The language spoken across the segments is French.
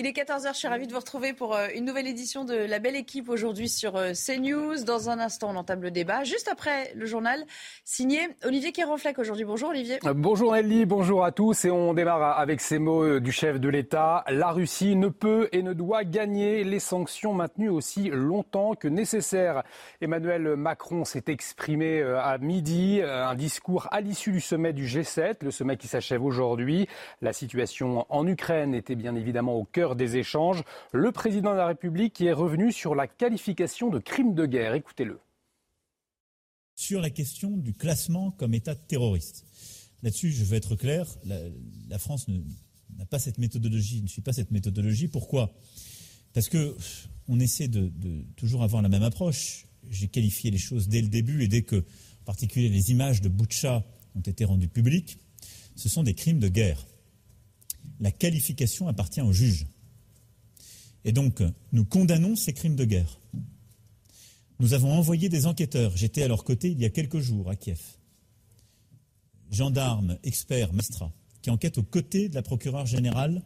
Il est 14h, je suis ravie de vous retrouver pour euh, une nouvelle édition de La Belle Équipe aujourd'hui sur euh, CNews. Dans un instant, on entame le débat. Juste après le journal signé Olivier Kéranfleck aujourd'hui. Bonjour Olivier. Euh, bonjour Ellie, bonjour à tous. Et on démarre avec ces mots du chef de l'État. La Russie ne peut et ne doit gagner les sanctions maintenues aussi longtemps que nécessaire. Emmanuel Macron s'est exprimé à midi, un discours à l'issue du sommet du G7, le sommet qui s'achève aujourd'hui. La situation en Ukraine était bien évidemment au cœur des échanges. Le président de la République est revenu sur la qualification de crime de guerre. Écoutez-le. Sur la question du classement comme État terroriste. Là-dessus, je veux être clair, la, France n'a pas cette méthodologie, ne suit pas cette méthodologie. Pourquoi? Parce que on essaie de, toujours avoir la même approche. J'ai qualifié les choses dès le début et dès que, en particulier, les images de Boucha ont été rendues publiques, ce sont des crimes de guerre. La qualification appartient au juge. Et donc, nous condamnons ces crimes de guerre. Nous avons envoyé des enquêteurs. J'étais à leur côté il y a quelques jours à Kiev. Gendarmes, experts, magistrats, qui enquêtent aux côtés de la procureure générale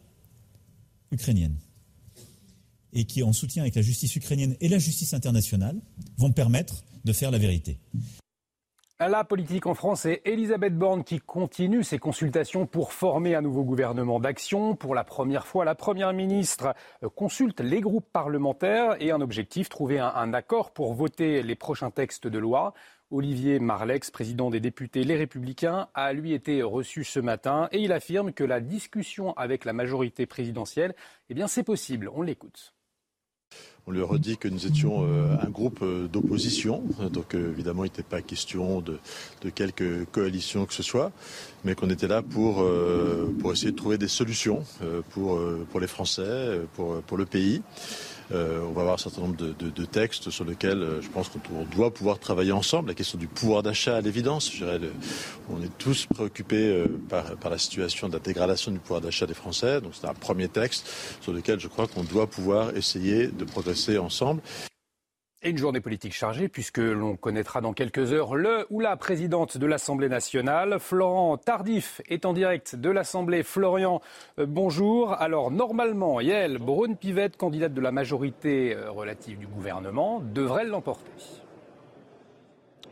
ukrainienne et qui, en soutien avec la justice ukrainienne et la justice internationale, vont permettre de faire la vérité. La politique en France et Elisabeth Borne qui continue ses consultations pour former un nouveau gouvernement d'action. Pour la première fois, la Première ministre consulte les groupes parlementaires et un objectif, trouver un, accord pour voter les prochains textes de loi. Olivier Marlex, président des députés Les Républicains, a lui été reçu ce matin et il affirme que la discussion avec la majorité présidentielle, eh bien c'est possible. On l'écoute. On lui redit que nous étions euh, un groupe euh, d'opposition, donc euh, évidemment il n'était pas question de, de quelque coalition que ce soit, mais qu'on était là pour, pour essayer de trouver des solutions pour, pour les Français, pour, pour le pays. On va avoir un certain nombre de, textes sur lesquels je pense qu'on doit pouvoir travailler ensemble. La question du pouvoir d'achat, à l'évidence, on est tous préoccupés euh, par, la situation de la dégradation du pouvoir d'achat des Français. Donc c'est un premier texte sur lequel je crois qu'on doit pouvoir essayer de progresser Et une journée politique chargée, puisque l'on connaîtra dans quelques heures le ou la présidente de l'Assemblée nationale. Florent Tardif est en direct de l'Assemblée. Florian, euh, bonjour. Alors, normalement, Yael Braun-Pivette, candidate de la majorité euh, relative du gouvernement, devrait l'emporter.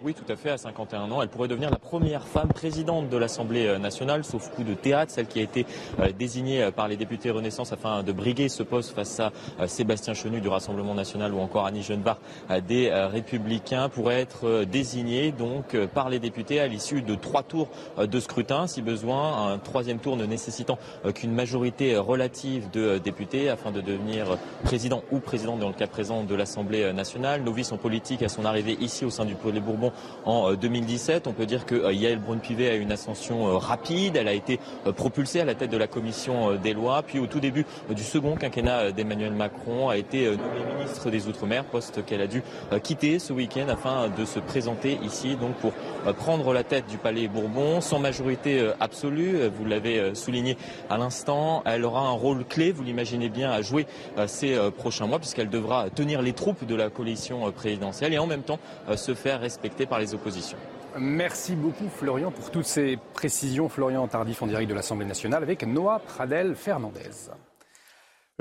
Oui, tout à fait. À 51 ans, elle pourrait devenir la première femme présidente de l'Assemblée euh, nationale, sauf coup de théâtre, celle qui a été euh, désignée euh, par les députés Renaissance afin de briguer ce poste face à Sébastien Chenu du Rassemblement national ou encore Annie Genevard des Républicains, pourrait être désignée donc par les députés à l'issue de trois tours de scrutin, si besoin, un troisième tour ne nécessitant qu'une majorité relative de députés afin de devenir président ou présidente dans le cas présent de l'Assemblée nationale. Novice en politique à son arrivée ici au sein du Palais Bourbon en 2017. Euh, On peut dire que euh, Yael Braun-Pivet a une ascension euh, rapide. Elle a été propulsée à la tête de la commission des lois. Puis au tout début du second quinquennat d'Emmanuel Macron, a été nommée ministre des Outre-mer, poste qu'elle a dû quitter ce week-end afin de se présenter ici donc pour prendre la tête du Palais Bourbon sans majorité absolue. Vous l'avez souligné à l'instant. Elle aura un rôle clé, vous l'imaginez bien, à jouer ces prochains mois puisqu'elle devra tenir les troupes de la coalition présidentielle et en même temps se faire respecter par les oppositions. Merci beaucoup Florian pour toutes ces précisions. Florian Tardif en direct de l'Assemblée nationale avec Noah Pradel Fernandez.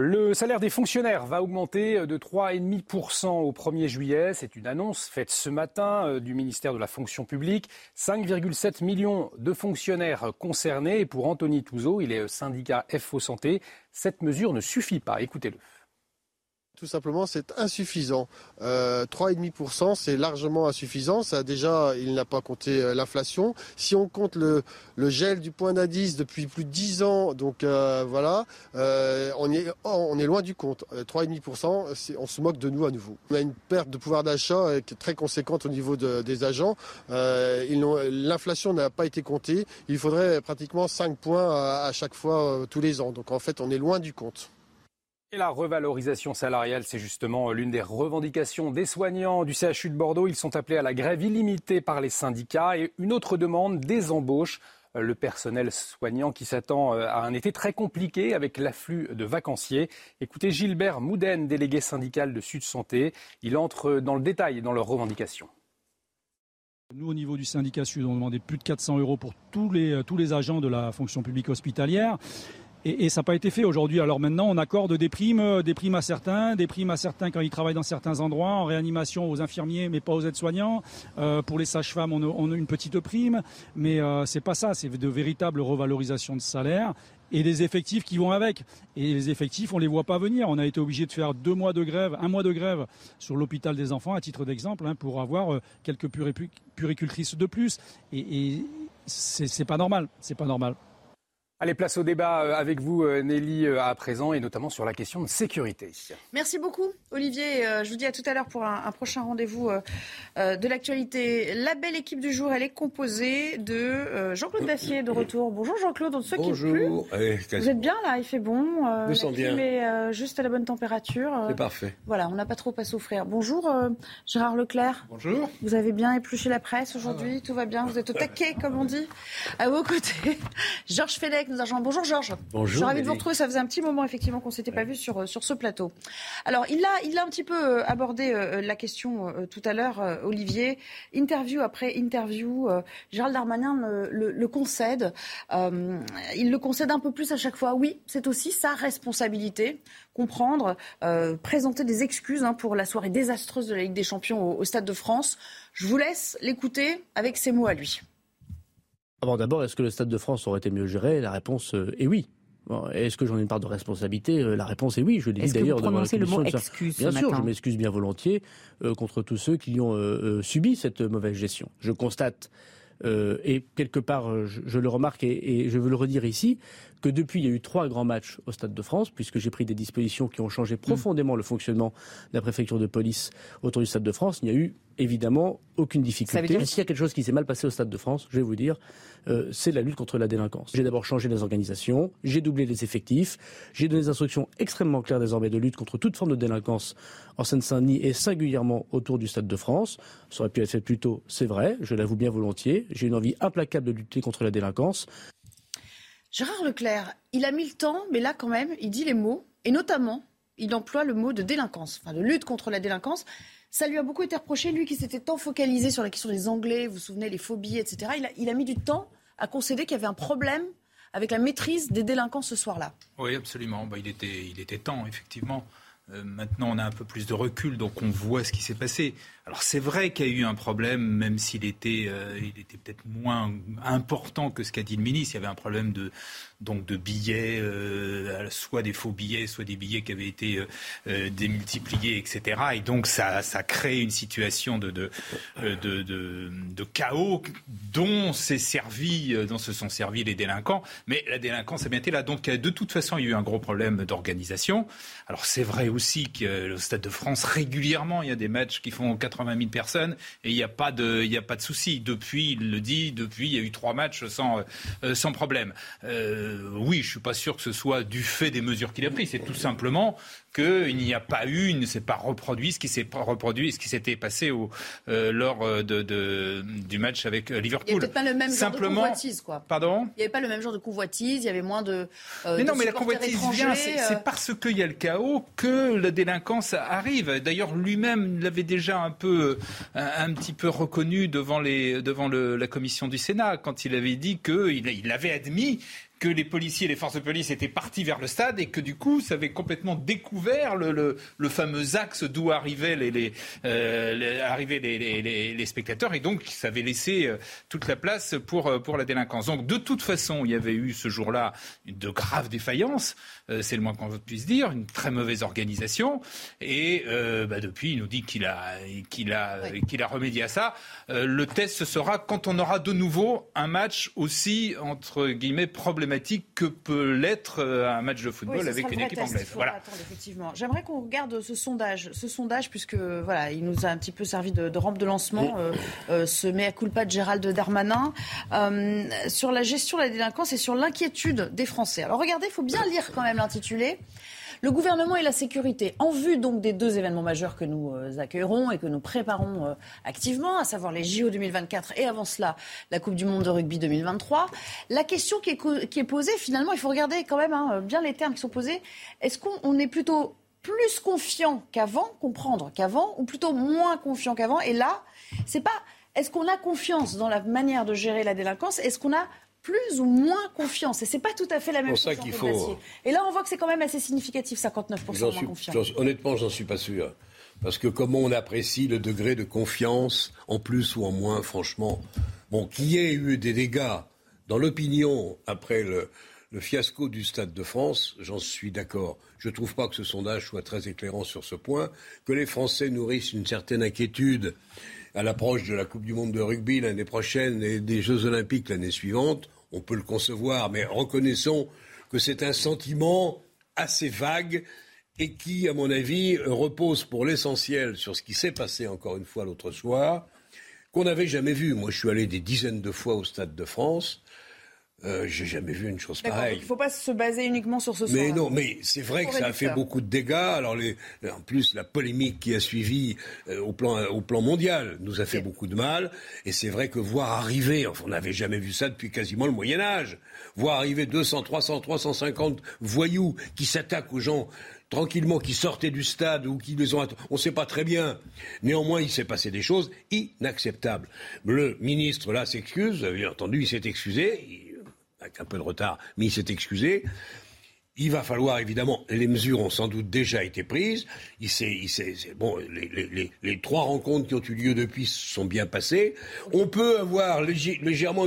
Le salaire des fonctionnaires va augmenter de 3,5% au 1er juillet. C'est une annonce faite ce matin euh, du ministère de la fonction publique. 5,7 millions de fonctionnaires concernés. Et pour Anthony Touzeau, il est syndicat FO Santé. Cette mesure ne suffit pas. Écoutez-le. Tout simplement, c'est insuffisant. Euh, 3,5%, c'est largement insuffisant. Ça, déjà, il n'a pas compté euh, l'inflation. Si on compte le, gel du point d'indice depuis plus de 10 ans, donc euh, voilà, euh, on, est, oh, on est loin du compte. 3,5%, on se moque de nous à nouveau. On a une perte de pouvoir d'achat très conséquente au niveau des agents. L'inflation n'a pas été comptée. Il faudrait pratiquement 5 points à chaque fois tous les ans. Donc en fait, on est loin du compte. Et la revalorisation salariale, c'est justement l'une des revendications des soignants du CHU de Bordeaux. Ils sont appelés à la grève illimitée par les syndicats. Et une autre demande, des embauches. Le personnel soignant qui s'attend euh, à un été très compliqué avec l'afflux de vacanciers. Écoutez Gilbert Mouden, délégué syndical de Sud Santé. Il entre dans le détail dans leurs revendications. Nous, au niveau du syndicat Sud, on demandait plus de 400 euros pour tous les agents de la fonction publique hospitalière. Et, ça n'a pas été fait aujourd'hui. Alors maintenant, on accorde des primes, euh, des primes à certains, des primes à certains quand ils travaillent dans certains endroits, en réanimation aux infirmiers, mais pas aux aides-soignants. Euh, pour les sages-femmes, on, a une petite prime, mais euh, c'est pas ça. C'est de véritables revalorisations de salaire et des effectifs qui vont avec. Et les effectifs, on les voit pas venir. On a été obligé de faire deux mois de grève, un mois de grève sur l'hôpital des enfants, à titre d'exemple, hein, pour avoir euh, quelques puricultrices de plus. Et, et c'est pas normal. C'est pas normal. Allez, place au débat euh, avec vous, euh, Nelly, euh, à présent, et notamment sur la question de sécurité. Merci beaucoup, Olivier. Je vous dis à tout à l'heure pour un, prochain rendez-vous de l'actualité. La belle équipe du jour, elle est composée de Jean-Claude Dacier de retour. Bonjour Jean-Claude, on ne se quitte plus. Vous êtes bien là, il fait bon. Nous sommes bien. est juste à la bonne température. C'est parfait. Voilà, on n'a pas trop à souffrir. Bonjour Gérard Leclerc. Bonjour. Vous avez bien épluché la presse aujourd'hui, tout va bien, vous êtes au taquet, comme on dit. À vos côtés, Georges Bonjour Georges. Bonjour. Je suis ravie de vous retrouver. Ça faisait un petit moment effectivement qu'on ne s'était pas vu sur, euh, sur ce plateau. Alors il a, il a un petit peu euh, abordé euh, la question tout à l'heure, Olivier. Interview après interview, Gérald Darmanin le, concède. il le concède un peu plus à chaque fois. Oui, c'est aussi sa responsabilité. Comprendre, présenter des excuses hein, pour la soirée désastreuse de la Ligue des Champions au Stade de France. Je vous laisse l'écouter avec ses mots à lui. Alors d'abord, est-ce que le Stade de France aurait été mieux géré? La réponse euh, est oui. Est-ce que j'en ai une part de responsabilité? Euh, La réponse est oui. Je l'ai dit d'ailleurs devant la le mot excuse Bien sûr, je m'excuse bien volontiers euh, contre tous ceux qui ont subi cette mauvaise gestion. Je constate et quelque part, je, le remarque et, je veux le redire ici, que depuis, il y a eu trois grands matchs au Stade de France, puisque j'ai pris des dispositions qui ont changé profondément le fonctionnement de la préfecture de police autour du Stade de France. Il n'y a eu évidemment aucune difficulté. S'il y a quelque chose qui s'est mal passé au Stade de France, je vais vous dire, euh, c'est la lutte contre la délinquance. J'ai d'abord changé les organisations, j'ai doublé les effectifs, j'ai donné des instructions extrêmement claires désormais de lutte contre toute forme de délinquance en Seine-Saint-Denis et singulièrement autour du Stade de France. Ça aurait pu être fait plus tôt, c'est vrai, je l'avoue bien volontiers. J'ai une envie implacable de lutter contre la délinquance. Gérard Leclerc, il a mis le temps, mais là quand même, il dit les mots, et notamment, il emploie le mot de délinquance, enfin de lutte contre la délinquance. Ça lui a beaucoup été reproché, lui qui s'était tant focalisé sur la question des Anglais, vous vous souvenez, les phobies, etc. Il a, mis du temps à concéder qu'il y avait un problème avec la maîtrise des délinquants ce soir-là. Oui, absolument. Bah, il, était, il était temps, effectivement. Euh, maintenant, on a un peu plus de recul, donc on voit ce qui s'est passé. Alors c'est vrai qu'il y a eu un problème, même s'il était, euh, était peut-être moins important que ce qu'a dit le ministre. Il y avait un problème de, donc de billets, euh, soit des faux billets, soit des billets qui avaient été démultipliés, etc. Et donc ça, ça crée une situation de, de, de, de, chaos dont s'est servi, dont se sont servis les délinquants. Mais la délinquance a bien été là. Donc de toute façon, il y a eu un gros problème d'organisation. Alors c'est vrai que le Stade de France régulièrement, il y a des matchs qui font 80 80 000 personnes et il n'y a pas de, il a pas de souci. Depuis, il le dit, depuis, il y a eu trois matchs sans, euh, sans problème. Euh, oui, je suis pas sûr que ce soit du fait des mesures qu'il a prises. C'est tout simplement qu'il n'y a pas eu, il ne s'est pas reproduit ce qui s'est reproduit, ce qui s'était passé au, euh, lors de, de, du match avec Liverpool. Il n'y avait pas le même genre de convoitise, quoi. Pardon? Il n'y avait pas le même genre de convoitise, il y avait moins de. Euh, mais non, mais la convoitise vient, c'est parce qu'il y a le chaos que la délinquance arrive. D'ailleurs, lui-même l'avait déjà un peu, un, petit peu reconnu devant, les, devant la commission du Sénat quand il avait dit qu'il il avait admis que les policiers et les forces de police étaient partis vers le stade et que du coup, ça avait complètement découvert le, le, fameux axe d'où arrivaient les, les, euh, arrivaient les, les, les, spectateurs et donc ça avait laissé euh, toute la place pour, euh, pour la délinquance. Donc de toute façon, il y avait eu ce jour-là de graves défaillances, euh, c'est le moins qu'on puisse dire, une très mauvaise organisation et euh, bah, depuis, il nous dit qu'il a, qu'il a, qu'il a remédié à ça. le test ce sera quand on aura de nouveau un match aussi entre guillemets problématique que peut l'être euh, un match de football avec une équipe anglaise. Voilà. J'aimerais qu'on regarde ce sondage, ce sondage puisque voilà, il nous a un petit peu servi de, rampe de lancement, euh, euh, ce mea culpa de Gérald Darmanin sur la gestion de la délinquance et sur l'inquiétude des Français. Alors regardez, il faut bien lire quand même l'intitulé. Le gouvernement et la sécurité, en vue donc des deux événements majeurs que nous euh, accueillerons et que nous préparons euh, activement, à savoir les JO 2024 et avant cela la Coupe du Monde de rugby 2023, la question qui est, posée, finalement, il faut regarder quand même hein, bien les termes qui sont posés. Est-ce qu'on est plutôt plus confiant qu'avant, comprendre qu'avant, ou plutôt moins confiant qu'avant? Et là, c'est pas est-ce qu'on a confiance dans la manière de gérer la délinquance? Est-ce qu'on a plus ou moins confiance. Et c'est pas tout à fait la même chose. qu'il faut. Et là, on voit que c'est quand même assez significatif, 59% moins confiance. Honnêtement, j'en suis pas sûr. Parce que comment on apprécie le degré de confiance, en plus ou en moins, franchement. Bon, qu'il y ait eu des dégâts dans l'opinion après le, le fiasco du Stade de France, j'en suis d'accord. Je ne trouve pas que ce sondage soit très éclairant sur ce point, que les Français nourrissent une certaine inquiétude à l'approche de la Coupe du Monde de rugby l'année prochaine et des Jeux olympiques l'année suivante. On peut le concevoir, mais reconnaissons que c'est un sentiment assez vague et qui, à mon avis, repose pour l'essentiel sur ce qui s'est passé encore une fois l'autre soir, qu'on n'avait jamais vu. Moi, je suis allé des dizaines de fois au Stade de France. Euh, J'ai jamais vu une chose pareille. Il ne faut pas se baser uniquement sur ce soir. Mais non, mais c'est vrai que ça a fait beaucoup de dégâts. Alors, les, en plus, la polémique qui a suivi euh, au, plan, au plan mondial nous a fait beaucoup de mal. Et c'est vrai que voir arriver, enfin, on n'avait jamais vu ça depuis quasiment le Moyen Âge, voir arriver 200, 300, 350 voyous qui s'attaquent aux gens tranquillement, qui sortaient du stade ou qui les ont... On ne sait pas très bien. Néanmoins, il s'est passé des choses inacceptables. Le ministre, là, s'excuse. Avez entendu, il s'est excusé avec un peu de retard, mais il s'est excusé. Il va falloir évidemment, les mesures ont sans doute déjà été prises. Il bon, les, trois rencontres qui ont eu lieu depuis sont bien passées. On peut avoir légèrement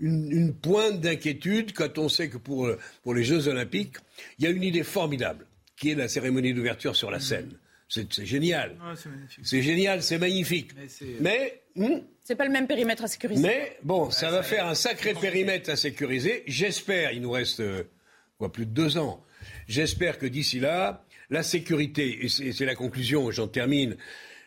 une, pointe d'inquiétude quand on sait que pour, pour les Jeux Olympiques, il y a une idée formidable, qui est la cérémonie d'ouverture sur la scène. C'est génial. c'est génial, c'est magnifique. Mais. Hmm, c'est pas le même périmètre à sécuriser. Mais bon, ça va faire un sacré périmètre à sécuriser. J'espère, il nous reste euh, quoi, plus de deux ans. J'espère que d'ici là, la sécurité, et c'est la conclusion, j'en termine,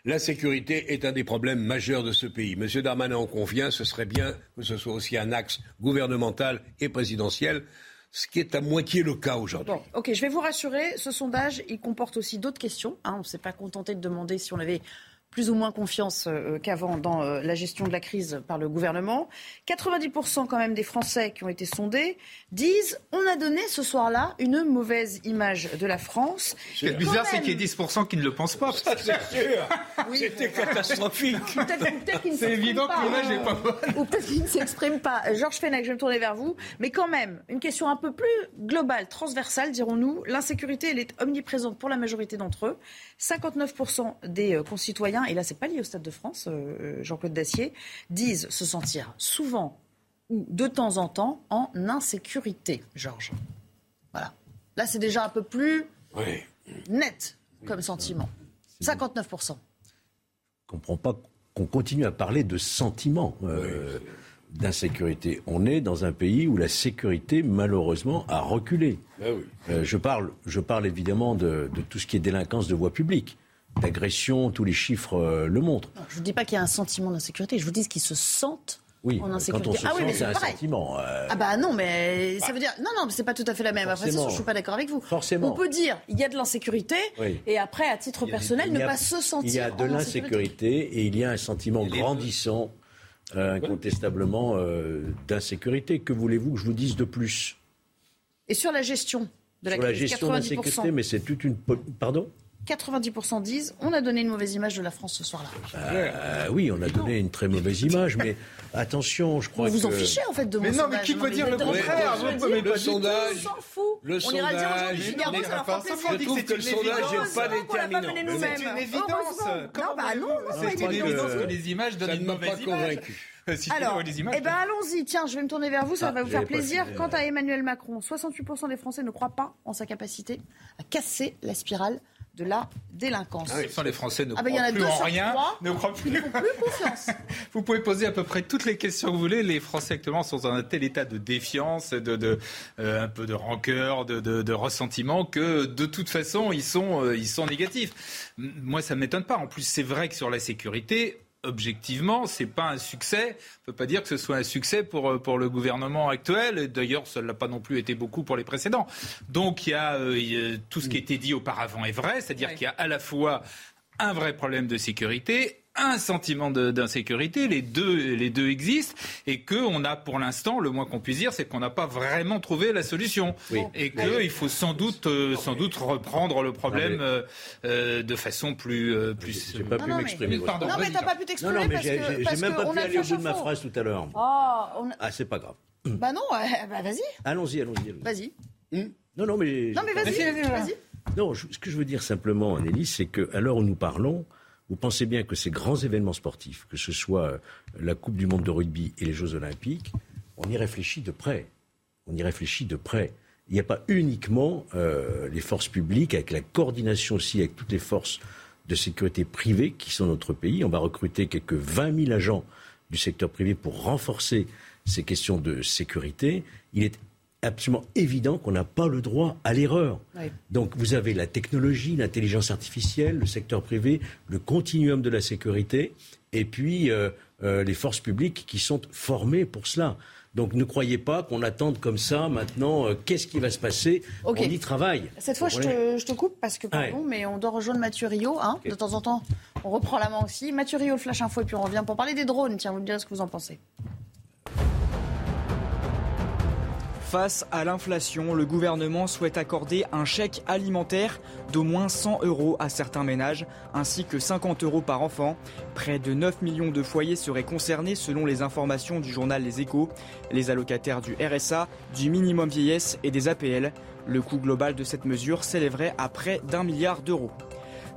la sécurité est un des problèmes majeurs de ce pays. Monsieur Darmanin en convient, ce serait bien que ce soit aussi un axe gouvernemental et présidentiel ce qui est à moitié le cas aujourd'hui. Bon, ok, je vais vous rassurer, ce sondage, il comporte aussi d'autres questions. Hein. on ne s'est pas contenté de demander si on avait plus ou moins confiance euh, qu'avant dans euh, la gestion de la crise par le gouvernement. 90% quand même des Français qui ont été sondés disent on a donné ce soir-là une mauvaise image de la France. Ce qui est bizarre, c'est qu'il y ait 10% qui ne le pensent pas. c'est sûr. C'était catastrophique. c'est évident que l'image n'est pas bonne. Ou peut-être qu'ils ne s'expriment pas. Georges Fenech, je vais me tourner vers vous. Mais quand même, une question un peu plus globale, transversale, dirons-nous. L'insécurité, elle est omniprésente pour la majorité d'entre eux. 59% des euh, concitoyens et là c'est pas lié au Stade de France, euh, euh, Jean-Claude Dacier, disent se sentir souvent ou de temps en temps en insécurité, Georges. Voilà. Là c'est déjà un peu plus net comme sentiment. 59%. Je ne comprends pas qu'on continue à parler de sentiment. Euh, d'insécurité. On est dans un pays où la sécurité, malheureusement, a reculé. Ben je, parle, je parle évidemment de, de, tout ce qui est délinquance de voie publique d'agression, tous les chiffres euh, le montrent. je ne vous dis pas qu'il y a un sentiment d'insécurité, je vous dis qu'ils se sentent oui, en insécurité. Quand on se ah oui, mais c'est un sentiment. Euh. Ah bah non, mais ça veut dire non, non, c'est pas tout à fait la même. Après, je suis pas d'accord avec vous. Forcément. On peut dire il y a de l'insécurité et après, à titre personnel, ne pas se sentir. Il y a de l'insécurité et il y a un sentiment grandissant, euh, incontestablement, d'insécurité. Que voulez-vous que je vous dise de plus? Et sur la gestion de la sur la gestion d'insécurité, mais c'est toute une pardon? 90% disent on a donné une mauvaise image de la France ce soir-là. Euh, oui, on a donné une très mauvaise image, mais attention, je crois vous que... Vous en fichez en fait de mais mon non, mais qui peut dire le contraire Le sondage... On s'en fout. Le on ira dire aux gens du Figaro, ça leur fera plaisir. Je trouve que le sondage n'est pas déterminant. C'est une évidence. Non, bah non, c'est une évidence que les images donnent une mauvaise image. Alors, eh ben allons-y. Tiens, je vais me tourner vers vous, ça ah, va vous faire plaisir. Quant à Emmanuel Macron, 68% des Français ne croient pas en sa capacité à casser la spirale de la délinquance. Ah les Français ne ah bah, croient plus en rien, ne croient plus. plus confiance. vous pouvez poser à peu près toutes les questions que vous voulez. Les Français actuellement sont dans un tel état de défiance, de, de euh, un peu de rancœur, de, de, ressentiment que de toute façon ils sont, euh, ils sont négatifs. Moi, ça ne m'étonne pas. En plus, c'est vrai que sur la sécurité, objectivement, c'est pas un succès. On peut pas dire que ce soit un succès pour, euh, pour le gouvernement actuel. D'ailleurs, ça ne l'a pas non plus été beaucoup pour les précédents. Donc, il y a, euh, tout ce qui a été dit auparavant est vrai, c'est-à-dire qu'il y a à la fois un vrai problème de sécurité un sentiment d'insécurité, les deux, les deux existent, et qu'on a pour l'instant, le moins qu'on puisse dire, c'est qu'on n'a pas vraiment trouvé la solution. Et qu'il faut sans doute, euh, sans doute reprendre le problème euh, euh, de façon plus. plus j'ai pas pu m'exprimer. Non, mais t'as pas pu t'exprimer. Non, non, mais j'ai même pas pu aller au bout de ma phrase tout à l'heure. Oh, ah, c'est pas grave. Bah non, bah vas-y. Allons-y, allons-y. vas-y. Hmm non, non, mais. Non, mais vas-y, vas-y. non, ce que je veux dire simplement, Anneli, c'est qu'à l'heure où nous parlons, vous pensez bien que ces grands événements sportifs, que ce soit euh, la Coupe du Monde de rugby et les Jeux Olympiques, on y réfléchit de près. On y réfléchit de près. Il n'y a pas uniquement euh, les forces publiques, avec la coordination aussi avec toutes les forces de sécurité privées qui sont notre pays. On va recruter quelques 20 000 agents du secteur privé pour renforcer ces questions de sécurité. Il est absolument évident qu'on n'a pas le droit à l'erreur. Donc vous avez la technologie, l'intelligence artificielle, le secteur privé, le continuum de la sécurité, et puis euh, euh, les forces publiques qui sont formées pour cela. Donc ne croyez pas qu'on attende comme ça maintenant, euh, qu'est-ce qui va se passer? On y travaille. Cette fois, je te, coupe parce que, pardon, mais on doit rejoindre Mathieu Rio. Hein. De temps en temps, on reprend la main aussi. Mathieu Rio, le Flash Info, et puis on revient pour parler des drones. Tiens, vous me direz ce que vous en pensez. Face à l'inflation, le gouvernement souhaite accorder un chèque alimentaire d'au moins 100 euros à certains ménages, ainsi que 50 euros par enfant. Près de 9 millions de foyers seraient concernés selon les informations du journal Les Échos. Les allocataires du RSA, du minimum vieillesse et des APL. Le coût global de cette mesure s'élèverait à près d'un milliard d'euros.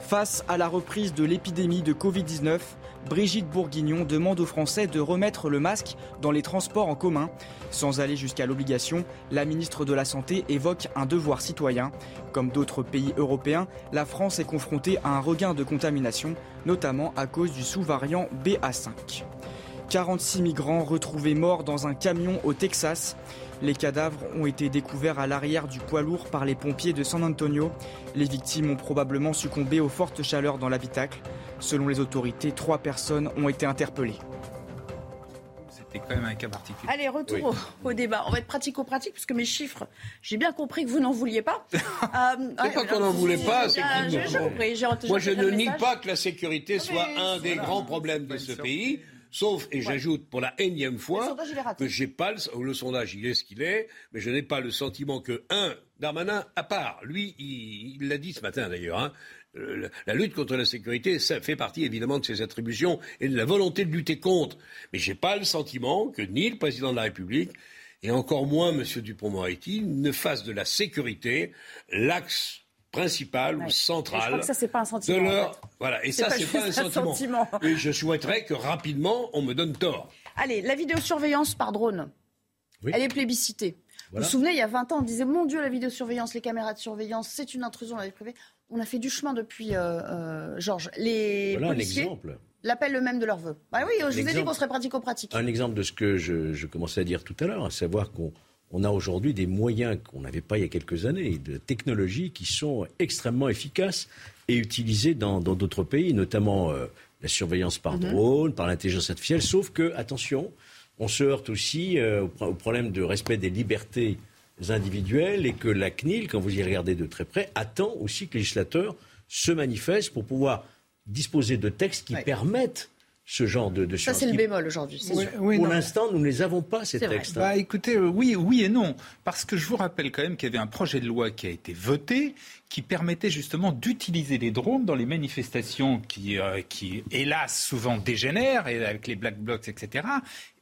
Face à la reprise de l'épidémie de Covid-19, Brigitte Bourguignon demande aux Français de remettre le masque dans les transports en commun. Sans aller jusqu'à l'obligation, la ministre de la Santé évoque un devoir citoyen. Comme d'autres pays européens, la France est confrontée à un regain de contamination, notamment à cause du sous-variant BA5. 46 migrants retrouvés morts dans un camion au Texas. Les cadavres ont été découverts à l'arrière du poids lourd par les pompiers de San Antonio. Les victimes ont probablement succombé aux fortes chaleurs dans l'habitacle. Selon les autorités, trois personnes ont été interpellées. C'était quand même un cas particulier. Allez, retour au, débat. On va être pratico-pratique, puisque mes chiffres, j'ai bien compris que vous n'en vouliez pas. Euh, c'est pas qu'on n'en voulait pas, c'est que... Moi, je ne nie pas que la sécurité soit un des grands problèmes de ce pays. Sauf, et j'ajoute pour la énième fois, que j'ai pas le, le, sondage, il est ce qu'il est, mais je n'ai pas le sentiment que, un, Darmanin, à part, lui, il l'a dit ce matin d'ailleurs, hein, la lutte contre la sécurité, ça fait partie évidemment de ses attributions et de la volonté de lutter contre. Mais je n'ai pas le sentiment que ni le président de la République et encore moins M. Dupont-Moretti ne fassent de la sécurité l'axe principal ou central. je crois que ça, c'est pas un sentiment. De leur... Voilà, et ça, c'est pas, un sentiment. Et je souhaiterais que rapidement, on me donne tort. Allez, la vidéosurveillance par drone, elle est plébiscitée. Vous vous souvenez, il y a 20 ans, on disait Mon Dieu, la vidéosurveillance, les caméras de surveillance, c'est une intrusion dans la vie privée. On a fait du chemin depuis, euh, euh, Georges. Les voilà policiers un exemple. l'appellent le même de leur vœu. Bah oui, je vous ai dit qu'on serait pratico-pratique. Un exemple de ce que je, commençais à dire tout à l'heure, à savoir qu'on a aujourd'hui des moyens qu'on n'avait pas il y a quelques années, de technologies qui sont extrêmement efficaces et utilisées dans d'autres pays, notamment euh, la surveillance par mhm. drone, par l'intelligence artificielle. Sauf que, attention, on se heurte aussi au problème de respect des libertés individuels et que la CNIL, quand vous y regardez de très près, attend aussi que les législateurs se manifestent pour pouvoir disposer de textes qui permettent ce genre de, de Ça, c'est le bémol aujourd'hui. Pour l'instant, nous ne les avons pas, ces textes. Hein. Bah, écoutez, euh, oui, oui et non. Parce que je vous rappelle quand même qu'il y avait un projet de loi qui a été voté qui permettait justement d'utiliser les drones dans les manifestations qui, euh, qui hélas, souvent dégénèrent, et avec les black blocs, etc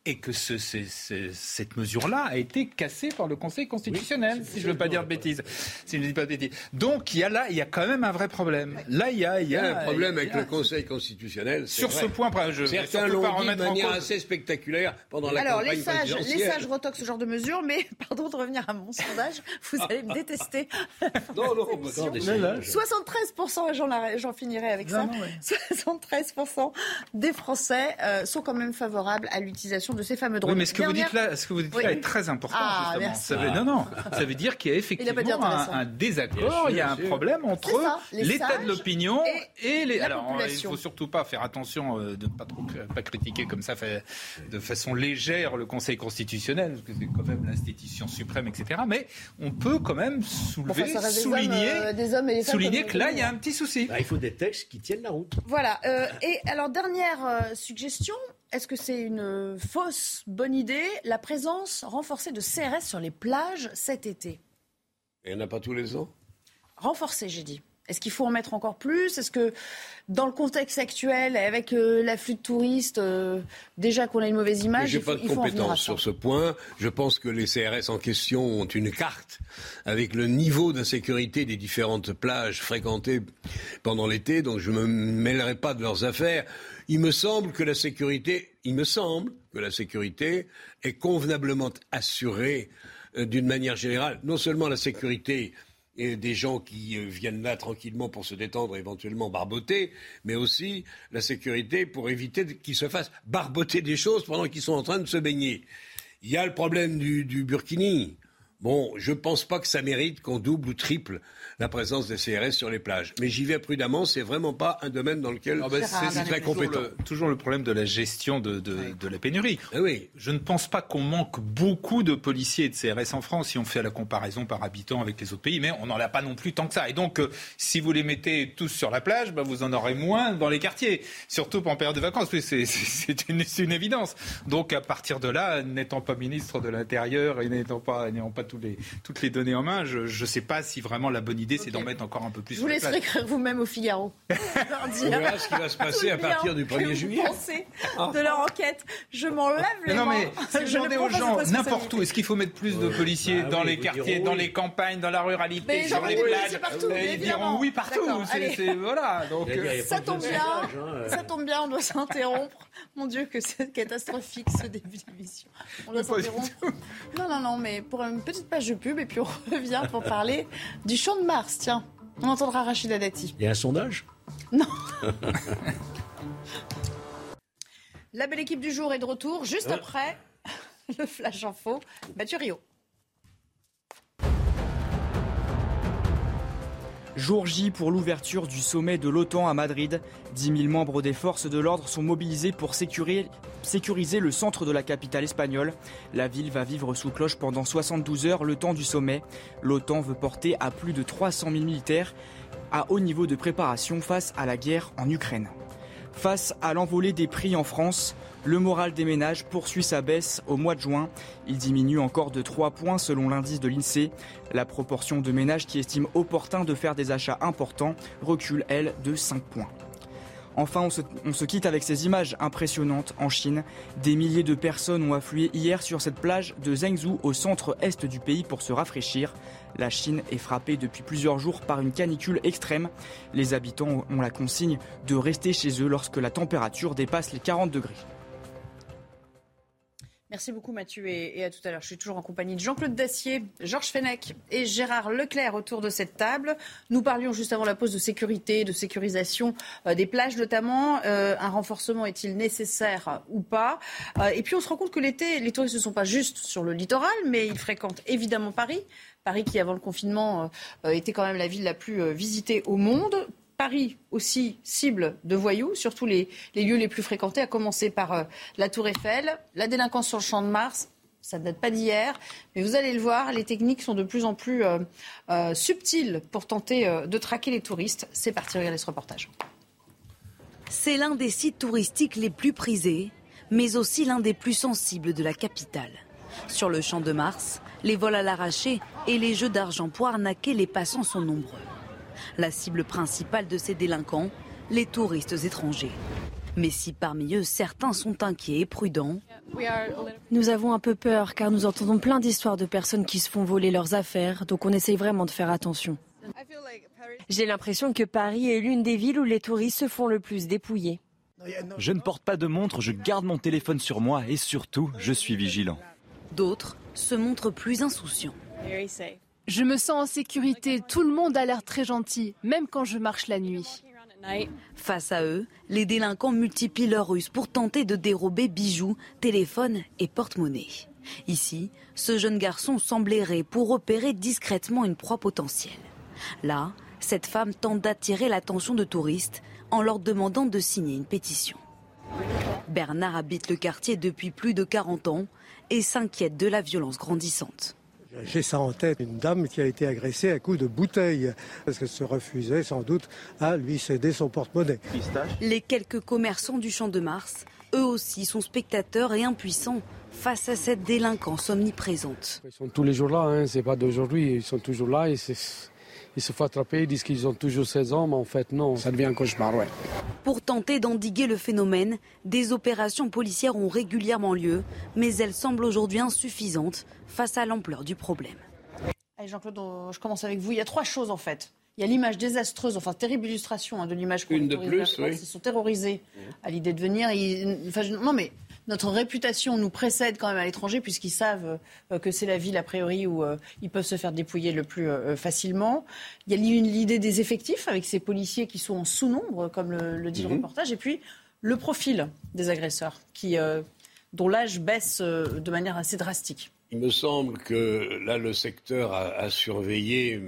et que ce, cette mesure-là a été cassée par le Conseil constitutionnel, si je ne veux pas dire de bêtises. Si je ne dis pas de bêtises. Donc il y a là, il y a quand même un vrai problème. Là, il y a, il y a, un problème avec le Conseil constitutionnel. Sur ce point, je certains l'ont dit de manière assez spectaculaire pendant la Alors, campagne les sages, les sages retoquent ce genre de mesures, mais pardon de revenir à mon sondage, vous allez me détester. non, non, 73%, j'en finirai avec ça. 73% des Français euh, sont quand même favorables à l'utilisation de ces fameux drones. Oui, mais ce que vous dites là, ce que vous dites là est très important, ah, justement. Ça veut, non, non, ça veut dire qu'il y a effectivement un, désaccord, il y a un problème entre l'état de l'opinion et, les. Alors, il ne faut surtout pas faire attention euh, de ne pas trop pas critiquer comme ça de façon légère le Conseil constitutionnel, parce que c'est quand même l'institution suprême, etc. Mais on peut quand même soulever, souligner, euh, souligner que là, il y a un petit souci. Bah, il faut des textes qui tiennent la route. Voilà. Euh, et alors, dernière suggestion, est-ce que c'est une fausse bonne idée, la présence renforcée de CRS sur les plages cet été Il n'y en a pas tous les ans? Renforcée, j'ai dit. Est-ce qu'il faut en mettre encore plus? Est-ce que dans le contexte actuel, avec euh, l'afflux de touristes, euh, déjà qu'on a une mauvaise image, Je n'ai pas de compétence sur ce point. Je pense que les CRS en question ont une carte avec le niveau d'insécurité des différentes plages fréquentées pendant l'été, donc je ne me mêlerai pas de leurs affaires. Il me semble que la sécurité, il me semble que la sécurité est convenablement assurée euh, d'une manière générale. Non seulement la sécurité et des gens qui euh, viennent là tranquillement pour se détendre, éventuellement barboter, mais aussi la sécurité pour éviter qu'ils se fassent barboter des choses pendant qu'ils sont en train de se baigner. Il y a le problème du Burkini. Bon, je ne pense pas que ça mérite qu'on double ou triple la présence des CRS sur les plages. Mais j'y vais prudemment, c'est vraiment pas un domaine dans lequel ah ben, c'est très compétent. Toujours le, problème de la gestion de, la pénurie. Ah oui. Je ne pense pas qu'on manque beaucoup de policiers et de CRS en France si on fait la comparaison par habitant avec les autres pays, mais on n'en a pas non plus tant que ça. Et donc, euh, si vous les mettez tous sur la plage, bah, vous en aurez moins dans les quartiers, surtout en période de vacances. c'est une, une, évidence. Donc, à partir de là, n'étant pas ministre de l'Intérieur et n'ayant pas, pas tous les, toutes les données en main, je ne sais pas si vraiment la bonne idée c'est d'en mettre encore un peu plus. Je vous laisserai écrire vous-même au Figaro. On verra ce qui va se passer à partir du 1er juillet. Ah. de leur enquête. Je m'en lève les non, mains. Non, mais je aux gens, n'importe où, est-ce qu'il faut mettre plus de policiers bah dans les quartiers, dans les campagnes, dans la ruralité, sur les plages? Ils diront oui partout. Voilà. Donc, ça tombe bien. Hein. Ça tombe bien, on doit s'interrompre. Mon Dieu, que c'est catastrophique ce début d'émission. On doit s'interrompre. Non, non, non, mais pour une petite page de pub, et puis on revient pour parler du champ de Mars. Tiens, on entendra Rachida Dati. Il y a un sondage? Non. La belle équipe du jour est de retour juste après le flash info. Mathieu Rio. Jour J pour l'ouverture du sommet de l'OTAN à Madrid. 10 000 membres des forces de l'ordre sont mobilisés pour sécuriser le centre de la capitale espagnole. La ville va vivre sous cloche pendant 72 heures le temps du sommet. L'OTAN veut porter à plus de 300 000 militaires à haut niveau de préparation face à la guerre en Ukraine. Face à l'envolée des prix en France, le moral des ménages poursuit sa baisse au mois de juin. Il diminue encore de 3 points selon l'indice de l'INSEE. La proportion de ménages qui estiment opportun de faire des achats importants recule, elle, de 5 points. Enfin, on se, quitte avec ces images impressionnantes en Chine. Des milliers de personnes ont afflué hier sur cette plage de Zhengzhou au centre-est du pays pour se rafraîchir. La Chine est frappée depuis plusieurs jours par une canicule extrême. Les habitants ont la consigne de rester chez eux lorsque la température dépasse les 40 degrés. Merci beaucoup Mathieu et, à tout à l'heure. Je suis toujours en compagnie de Jean-Claude Dacier, Georges Fenech et Gérard Leclerc autour de cette table. Nous parlions juste avant la pause de sécurité, de sécurisation euh, des plages notamment. Euh, un renforcement est-il nécessaire ou pas? Euh, Et puis on se rend compte que l'été, les touristes ne sont pas juste sur le littoral, mais ils fréquentent évidemment Paris. Paris qui avant le confinement était quand même la ville la plus visitée au monde. Paris aussi cible de voyous, surtout les, lieux les plus fréquentés, à commencer par euh, la Tour Eiffel, la délinquance sur le champ de Mars. Ça ne date pas d'hier, mais vous allez le voir, les techniques sont de plus en plus euh, euh, subtiles pour tenter de traquer les touristes. C'est parti, regardez ce reportage. C'est l'un des sites touristiques les plus prisés, mais aussi l'un des plus sensibles de la capitale. Sur le champ de Mars, les vols à l'arraché et les jeux d'argent pour arnaquer les passants sont nombreux. La cible principale de ces délinquants, les touristes étrangers. Mais si parmi eux certains sont inquiets et prudents, nous avons un peu peur car nous entendons plein d'histoires de personnes qui se font voler leurs affaires, donc on essaye vraiment de faire attention. J'ai l'impression que Paris est l'une des villes où les touristes se font le plus dépouiller. Je ne porte pas de montre, je garde mon téléphone sur moi et surtout, je suis vigilant. D'autres se montrent plus insouciants. Je me sens en sécurité, tout le monde a l'air très gentil, même quand je marche la nuit. Face à eux, les délinquants multiplient leurs ruses pour tenter de dérober bijoux, téléphones et porte-monnaie. Ici, ce jeune garçon semble errer pour opérer discrètement une proie potentielle. Là, cette femme tente d'attirer l'attention de touristes en leur demandant de signer une pétition. Bernard habite le quartier depuis plus de 40 ans et s'inquiète de la violence grandissante. J'ai ça en tête, une dame qui a été agressée à coups de bouteille, parce qu'elle se refusait sans doute à lui céder son porte-monnaie. Les quelques commerçants du Champ de Mars, eux aussi, sont spectateurs et impuissants face à cette délinquance omniprésente. Ils sont tous les jours là, hein, c'est pas d'aujourd'hui, ils sont toujours là et ils se font attraper, ils disent qu'ils ont toujours 16 ans, mais en fait non, ça devient un cauchemar, ouais. Pour tenter d'endiguer le phénomène, des opérations policières ont régulièrement lieu, mais elles semblent aujourd'hui insuffisantes face à l'ampleur du problème. Allez Jean-Claude, je commence avec vous. Il y a trois choses en fait. Il y a l'image désastreuse, enfin terrible illustration hein, de l'image qu'on Une de plus, oui. Ils sont terrorisés à l'idée de venir. non mais notre réputation nous précède quand même à l'étranger puisqu'ils savent euh, que c'est la ville a priori où euh, ils peuvent se faire dépouiller le plus euh, facilement. Il y a l'idée des effectifs avec ces policiers qui sont en sous-nombre, comme le, dit le mhm. reportage, et puis le profil des agresseurs qui, dont l'âge baisse de manière assez drastique. Il me semble que là, le secteur à, surveiller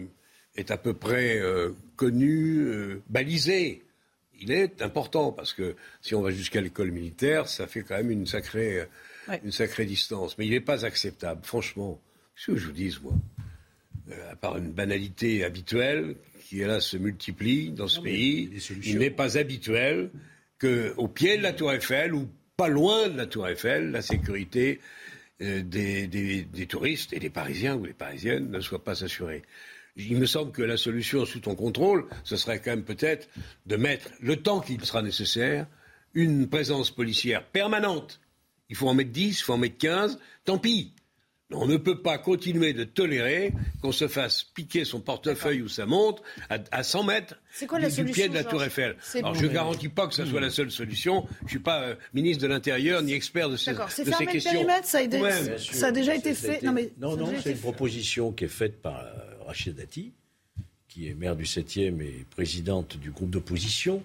est à peu près connu, balisé il est important parce que si on va jusqu'à l'école militaire, ça fait quand même une sacrée, une sacrée distance. Mais il n'est pas acceptable, franchement. Ce que je vous dis, moi, euh, à part une banalité habituelle qui, là, se multiplie dans ce pays, il n'est pas habituel qu'au pied de la Tour Eiffel ou pas loin de la Tour Eiffel, la sécurité euh, des, des touristes et des Parisiens ou des Parisiennes ne soit pas assurée il me semble que la solution sous ton contrôle, ce serait quand même peut-être de mettre, le temps qu'il sera nécessaire, une présence policière permanente. Il faut en mettre 10, il faut en mettre 15, tant pis. On ne peut pas continuer de tolérer qu'on se fasse piquer son portefeuille ou sa montre à, 100 mètres du, pied de la Tour Eiffel. Alors je ne garantis pas que ce soit la seule solution. Je ne suis pas euh, ministre de l'Intérieur ni expert de ces, de ces questions. ça, a, ça a déjà été fait. Non, mais non, non c'est une proposition qui est faite par euh, Rachid Dati, qui est maire du 7e et présidente du groupe d'opposition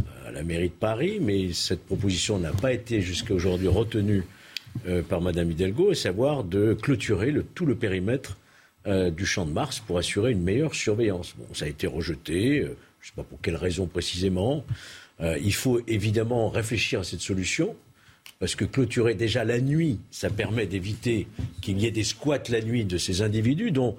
euh, à la mairie de Paris, mais cette proposition n'a pas été jusqu'à aujourd'hui retenue euh, par Madame Hidalgo, à savoir de clôturer tout le périmètre euh, du champ de Mars pour assurer une meilleure surveillance. Bon, ça a été rejeté, je ne sais pas pour quelle raison précisément. il faut évidemment réfléchir à cette solution parce que clôturer déjà la nuit, ça permet d'éviter qu'il y ait des squats la nuit de ces individus dont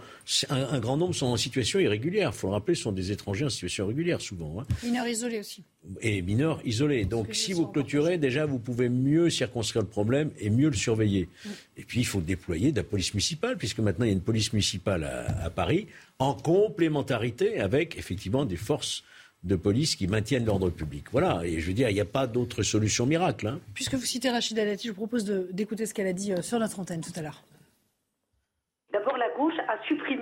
un, grand nombre sont en situation irrégulière. Il faut le rappeler, ce sont des étrangers en situation irrégulière souvent. Hein. Mineurs isolés aussi. Et mineurs isolés. Donc si vous clôturez, déjà vous pouvez mieux circonscrire le problème et mieux le surveiller. Et puis il faut déployer de la police municipale, puisque maintenant il y a une police municipale à Paris, en complémentarité avec effectivement des forces de police qui maintiennent l'ordre public. Voilà, et je veux dire, il n'y a pas d'autre solution miracle. Hein. Puisque vous citez Rachida Dati, je vous propose d'écouter ce qu'elle a dit euh, sur notre antenne tout à l'heure.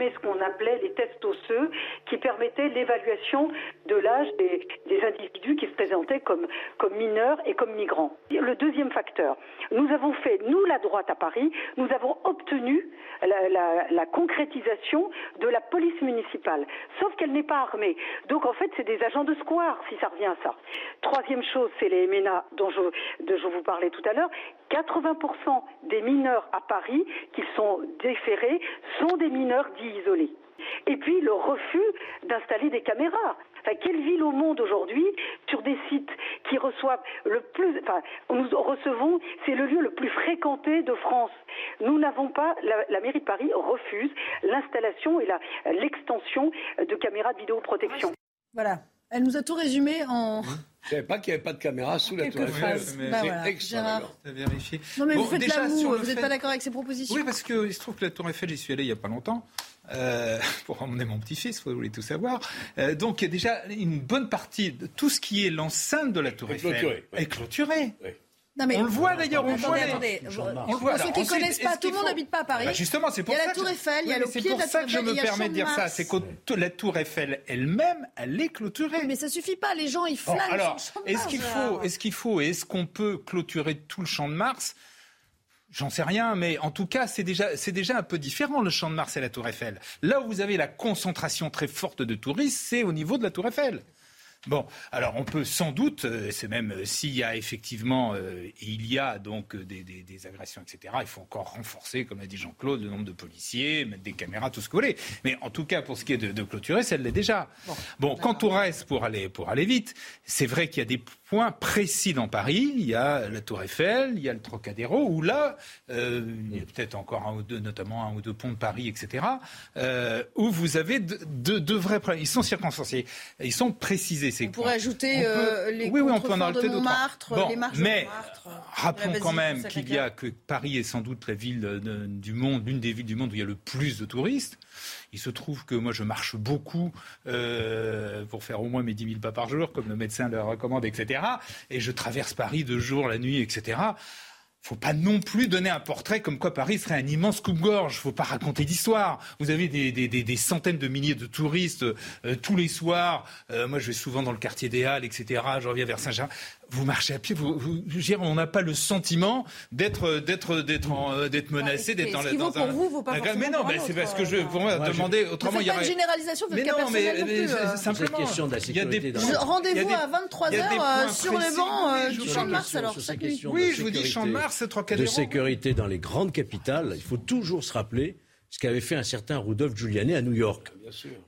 Ce qu'on appelait les tests osseux qui permettaient l'évaluation de l'âge des, individus qui se présentaient comme, mineurs et comme migrants. Le deuxième facteur, nous avons fait, nous la droite à Paris, nous avons obtenu la, concrétisation de la police municipale, sauf qu'elle n'est pas armée. Donc en fait, c'est des agents de square, si ça revient à ça. Troisième chose, c'est les MNA dont je, dont je vous parlais tout à l'heure. 80% des mineurs à Paris qui sont déférés sont des mineurs dits isolés. Et puis le refus d'installer des caméras. Enfin, quelle ville au monde aujourd'hui, sur des sites qui reçoivent le plus, enfin, nous recevons, c'est le lieu le plus fréquenté de France. Nous n'avons pas, la, mairie de Paris refuse l'installation et l'extension de caméras de vidéoprotection. Voilà. Elle nous a tout résumé en. Je savais pas qu'il n'y avait pas de caméra sous la tour Eiffel. Bah c'est extra. Non mais vous faites la moue, vous n'êtes pas d'accord avec ces propositions Oui, parce qu'il se trouve que la tour Eiffel, j'y suis allé il n'y a pas longtemps. Euh, pour emmener mon petit-fils, vous voulez tout savoir. Euh, donc il y a déjà une bonne partie de tout ce qui est l'enceinte de la tour Eiffel est clôturé. On le voit d'ailleurs, on le voit. Pour ceux qui ne connaissent pas, tout le monde n'habite pas à Paris. Bah, justement, c'est pour il y a la Tour Eiffel, il y a le pied de la Tour Eiffel. C'est pour ça que je me permets de dire ça. C'est que la Tour Eiffel elle-même, elle est clôturée. Mais ça suffit pas. Les gens, ils flânent. alors, est-ce qu'il faut, est-ce qu'il faut, est-ce qu'on peut clôturer tout le champ de Mars? J'en sais rien, mais en tout cas, c'est déjà, c'est déjà un peu différent le champ de Mars et la Tour Eiffel. Là où vous avez la concentration très forte de touristes, c'est au niveau de la Tour Eiffel. Bon, alors on peut sans doute, euh, c'est même euh, s'il y a effectivement, euh, il y a donc des, agressions, etc. Il faut encore renforcer, comme l'a dit Jean-Claude, le nombre de policiers, mettre des caméras, tout ce que vous voulez. Mais en tout cas, pour ce qui est de, clôturer, ça l'est déjà. Bon, quant au reste, pour aller pour aller vite, c'est vrai qu'il y a des points précis dans Paris. Il y a la Tour Eiffel, il y a le Trocadéro, où là, il y a peut-être encore un ou deux, notamment un ou deux ponts de Paris, etc. où vous avez deux, vrais problèmes. Ils sont circonstanciés, ils sont précisés c'est On pourrait ajouter euh, les oui, oui, on peut en de. Montmartre, Bon, les marches mais de Montmartre. Rappelons quand même qu'il y a que Paris est sans doute la ville de- du monde, l'une des villes du monde où il y a le plus de touristes. Il se trouve que moi je marche beaucoup euh, pour faire au moins mes 10 000 pas par jour, comme le médecin le recommande, etc. Et je traverse Paris de jour, la nuit, etc. Faut pas non plus donner un portrait comme quoi Paris serait un immense coupe-gorge. Faut pas raconter d'histoire. Vous avez des, centaines de milliers de touristes euh, tous les soirs. Euh, moi, je vais souvent dans le quartier des Halles, etc. Je reviens vers Saint-Germain. Vous marchez à pied. Vous, vous- je veux dire, on n'a pas le sentiment d'être d'être d'être en- euh, d'être menacé, d'être dans, ce la- dans pour un. vous vaut pas un- mais non, mais c'est parce que je euh, pour moi Moi, je- demander autrement. il y pas de aurait- généralisation, vous Mais cas non, mais- non plus. euh. simplement. Cette question de la Il y a des sécurité a Rendez-vous des- à 23 il y a des heures, points euh, sur les précis. bancs, euh, Oui, du Champ de Mars, alors, Oui, de je vous dis Champ de Mars, c'est De Trocadéro. sécurité dans les grandes capitales, il faut toujours se rappeler ce qu'avait fait un certain Rudolf Giuliani à New York,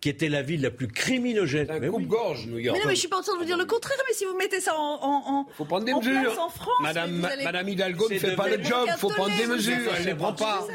qui était la ville la plus criminogène. Un Mais oui. coupe-gorge, New York. Mais non, mais je suis pas en train de vous dire le contraire, mais si vous mettez ça en, en, en, faut prendre des en mesures. place en France, Madame, allez- Madame Hidalgo ne fait pas le job, il faut prendre des mesures. Elle ne les prend pas.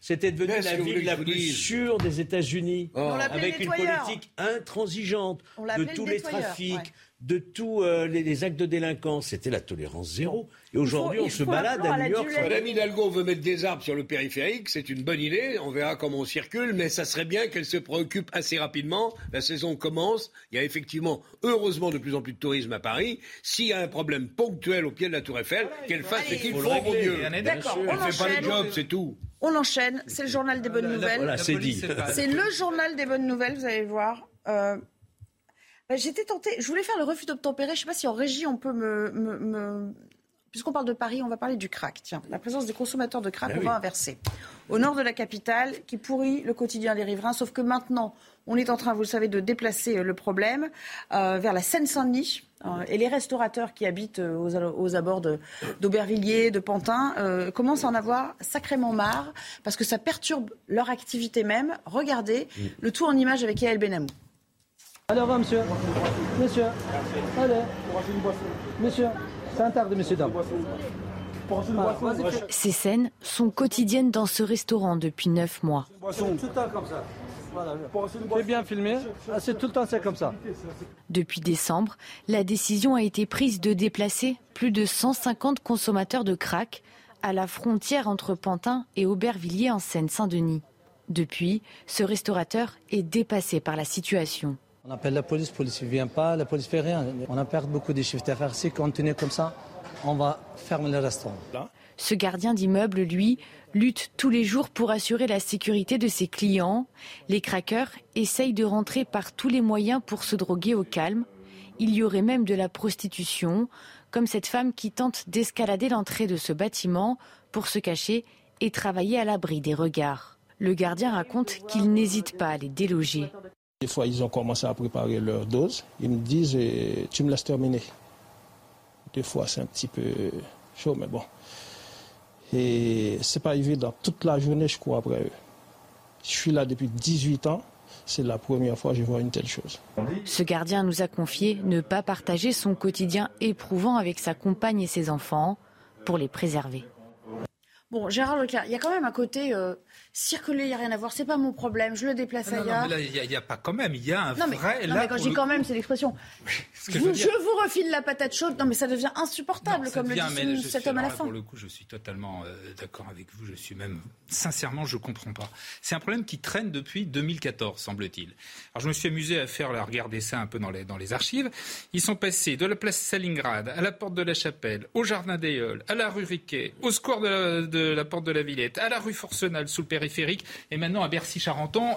C'était devenu la ville la plus sûre des États-Unis, l'appelait avec une politique intransigeante de tous les trafics. De tous euh, les, les actes de délinquance. C'était la tolérance zéro. Et aujourd'hui, on se balade à New York. Madame Hidalgo veut mettre des arbres sur le périphérique, c'est une bonne idée, on verra comment on circule, mais ça serait bien qu'elle se préoccupe assez rapidement. La saison commence, il y a effectivement, heureusement, de plus en plus de tourisme à Paris. S'il y a un problème ponctuel au pied de la Tour Eiffel, qu'elle fasse ce qu'il faut au mieux. On D'accord, ne fait pas le job, c'est tout. On enchaîne, c'est le journal des bonnes nouvelles. Voilà, c'est dit. c'est le journal des bonnes nouvelles, vous allez voir. Euh, J'étais tentée, je voulais faire le refus d'obtempérer. Je ne sais pas si en régie on peut me. me- me- Puisqu'on parle de Paris, on va parler du crack. Tiens, la présence des consommateurs de crack, Ben on oui. va inverser. Au nord de la capitale, qui pourrit le quotidien des riverains, sauf que maintenant, on est en train, vous le savez, de déplacer euh, le problème euh, vers la Seine-Saint-Denis. Euh, et les restaurateurs qui habitent aux, aux abords d'Aubervilliers, de, Pantin, euh, commencent à en avoir sacrément marre parce que ça perturbe leur activité même. Regardez le tout en image avec Yael Benamou. Allez, revoir, monsieur. Monsieur. Allez. Monsieur. C'est un tard de monsieur dame. Ces scènes sont quotidiennes dans ce restaurant depuis neuf mois. Tout le temps comme ça. Voilà. C'est bien filmé. Ah, C'est tout le temps c'est comme ça. Depuis décembre, la décision a été prise de déplacer plus de 150 consommateurs de crack à la frontière entre Pantin et Aubervilliers en Seine-Saint-Denis. Depuis, ce restaurateur est dépassé par la situation. On appelle la police, la police ne vient pas, la police ne fait rien. On a perdu beaucoup de chiffres d'affaires. Si on continue comme ça, on va fermer le restaurant. Ce gardien d'immeuble, lui, lutte tous les jours pour assurer la sécurité de ses clients. Les craqueurs essayent de rentrer par tous les moyens pour se droguer au calme. Il y aurait même de la prostitution, comme cette femme qui tente d'escalader l'entrée de ce bâtiment pour se cacher et travailler à l'abri des regards. Le gardien raconte qu'il n'hésite pas à les déloger. Des fois, ils ont commencé à préparer leur dose. Ils me disent, eh, tu me laisses terminer. Des fois, c'est un petit peu chaud, mais bon. Et c'est pas évident. Toute la journée, je cours après eux. Je suis là depuis 18 ans. C'est la première fois que je vois une telle chose. Ce gardien nous a confié ne pas partager son quotidien éprouvant avec sa compagne et ses enfants pour les préserver. Bon, Gérard Leclerc, il y a quand même un côté euh, circuler, il n'y a rien à voir, c'est pas mon problème, je le déplace Non, non, ailleurs. mais là, il n'y a, pas quand même, il y a un Non mais, vrai. non, là, mais quand je dis le quand même, c'est l'expression. je Vous- Je, refile la patate chaude. Non mais ça devient insupportable, Ça comme le devient, dit ce- je cet suis- homme à la là, fin. Pour le coup, je suis totalement euh, d'accord avec vous. Je suis même, sincèrement, je comprends pas. C'est un problème qui traîne depuis 2014, semble-t-il. Alors, je me suis amusé à faire, à regarder ça un peu dans les, dans les archives. Ils sont passés de la place Stalingrad à la porte de la Chapelle, au jardin des Halles, à la rue Riquet, au square de la, de la porte de la Villette, à la rue Forcenal sous le périphérique, et maintenant à Bercy-Charenton.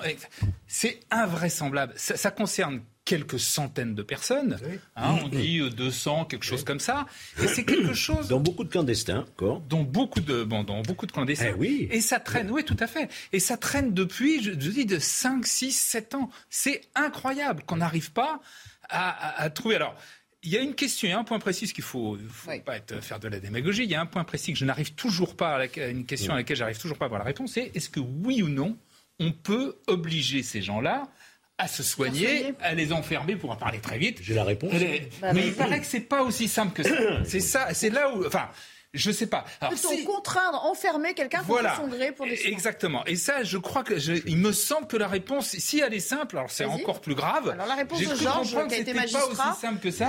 C'est invraisemblable. Ça, ça concerne quelques centaines de personnes. Hein, on dit euh, 200, quelque chose comme ça. Et c'est quelque chose. Dans beaucoup de clandestins, encore. Dont beaucoup de, bon, dans beaucoup de clandestins. Eh oui. Et ça traîne, oui, tout à fait. Et ça traîne depuis, je, je dis, de 5, 6, 7 ans. C'est incroyable qu'on n'arrive pas à, à- à trouver. Alors, il y a une question, il y a un point précis qu'il faut, faut pas être, faire de la démagogie. Il y a un point précis que je n'arrive toujours pas à la- une question à laquelle j'arrive toujours pas à avoir la réponse. C'est est-ce que oui ou non, on peut obliger ces gens-là à se soigner, à les enfermer pour en parler très vite? J'ai la réponse. Mais il paraît que c'est pas aussi simple que ça. C'est ça, c'est là où, enfin, Je sais pas. Peut-on contraindre, enfermer quelqu'un contre son gré pour des Exactement. Et ça, je crois que il me semble que la réponse, si elle est simple, alors c'est encore plus grave. Alors la réponse de Georges, qui a été magistrat,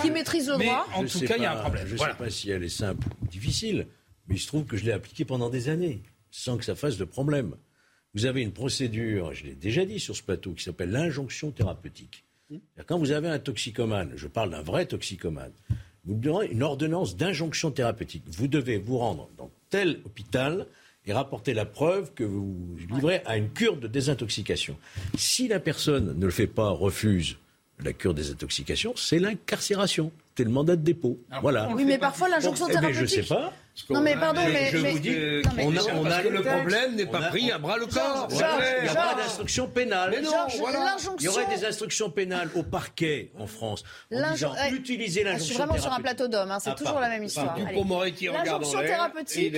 qui maîtrise le droit. En tout cas, il y a un problème. Je ne sais pas si elle est simple ou difficile, mais il se trouve que je l'ai appliquée pendant des années, sans que ça fasse de problème. Vous avez une procédure, je l'ai déjà dit sur ce plateau, qui s'appelle l'injonction thérapeutique. Quand vous avez un toxicomane, je parle d'un vrai toxicomane, vous donnerez une ordonnance d'injonction thérapeutique. Vous devez vous rendre dans tel hôpital et rapporter la preuve que vous livrez à une cure de désintoxication. Si la personne ne le fait pas, refuse la cure des intoxications, c'est l'incarcération. C'est le mandat de dépôt. voilà. Oui, mais parfois l'injonction thérapeutique. Eh je sais pas. Non mais pardon, mais, je vous dis, on a, on a le problème n'est pas pris à bras le corps. Il n'y a pas d'instruction pénale. Mais non, voilà. Il y aurait des instructions pénales au parquet en France en disant utilisez l'injonction. Je suis vraiment sur un plateau d'homme, hein, c'est toujours la même histoire. L'injonction thérapeutique.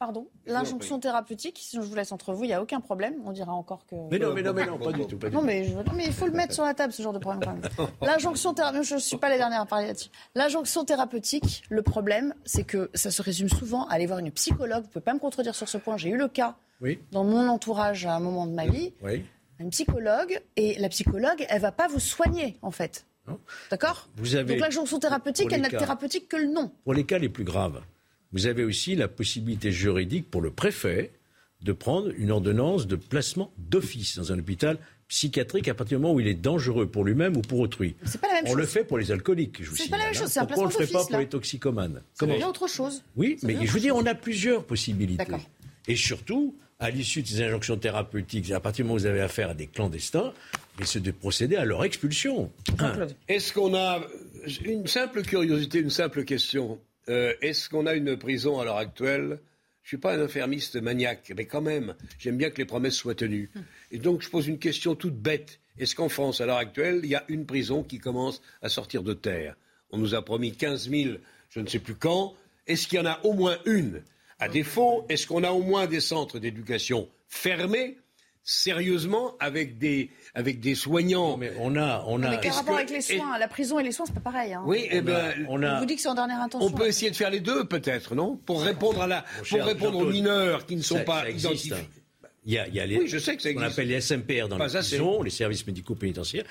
Pardon L'injonction thérapeutique, si je vous laisse entre vous, il n'y a aucun problème. On dira encore que. Mais non, mais non, mais non, pas du tout. non, mais mais il faut le mettre sur la table, ce genre de problème. L'injonction thérapeutique, je ne suis pas les dernière à parler là-dessus. L'injonction thérapeutique, le problème, c'est que ça se résume souvent à aller voir une psychologue. Vous ne pouvez pas me contredire sur ce point. J'ai eu le cas dans mon entourage à un moment de ma vie. Oui. Une psychologue, et la psychologue, elle ne va pas vous soigner, en fait. D'accord? Donc l'injonction thérapeutique, elle n'a de thérapeutique que le nom. Pour les cas les plus graves, vous avez aussi la possibilité juridique pour le préfet de prendre une ordonnance de placement d'office dans un hôpital psychiatrique à partir du moment où il est dangereux pour lui-même ou pour autrui. Pas la même on le fait pour les alcooliques, je vous C'est pas la même chose, c'est un Pourquoi on ne le fait pas pour les toxicomanes C'est autre chose. Oui, mais je veux dire, on a plusieurs possibilités. Et surtout, à l'issue de ces injonctions thérapeutiques, à partir du moment où vous avez affaire à des clandestins, c'est de procéder à leur expulsion. Est-ce qu'on a une simple curiosité, une simple question? Euh, est-ce qu'on a une prison à l'heure actuelle? Je ne suis pas un infirmiste maniaque, mais quand même, j'aime bien que les promesses soient tenues. Et donc, je pose une question toute bête. Est-ce qu'en France, à l'heure actuelle, il y a une prison qui commence à sortir de terre? On nous a promis 15 000, je ne sais plus quand. Est-ce qu'il y en a au moins une? À défaut, est-ce qu'on a au moins des centres d'éducation fermés? Sérieusement avec des, avec des soignants. mais on a, on a. Mais quel rapport avec les soins La prison et les soins, c'est pas pareil. Hein. Oui, eh ben, on, a, on vous dit que c'est en dernière intention. On peut essayer de faire les deux, peut-être, non? Pour répondre à la, pour répondre aux mineurs qui ne sont pas identifiés. Il y a, il y a les, oui, je sais que ça on appelle les SMPR dans les prisons, les services médicaux pénitentiaires.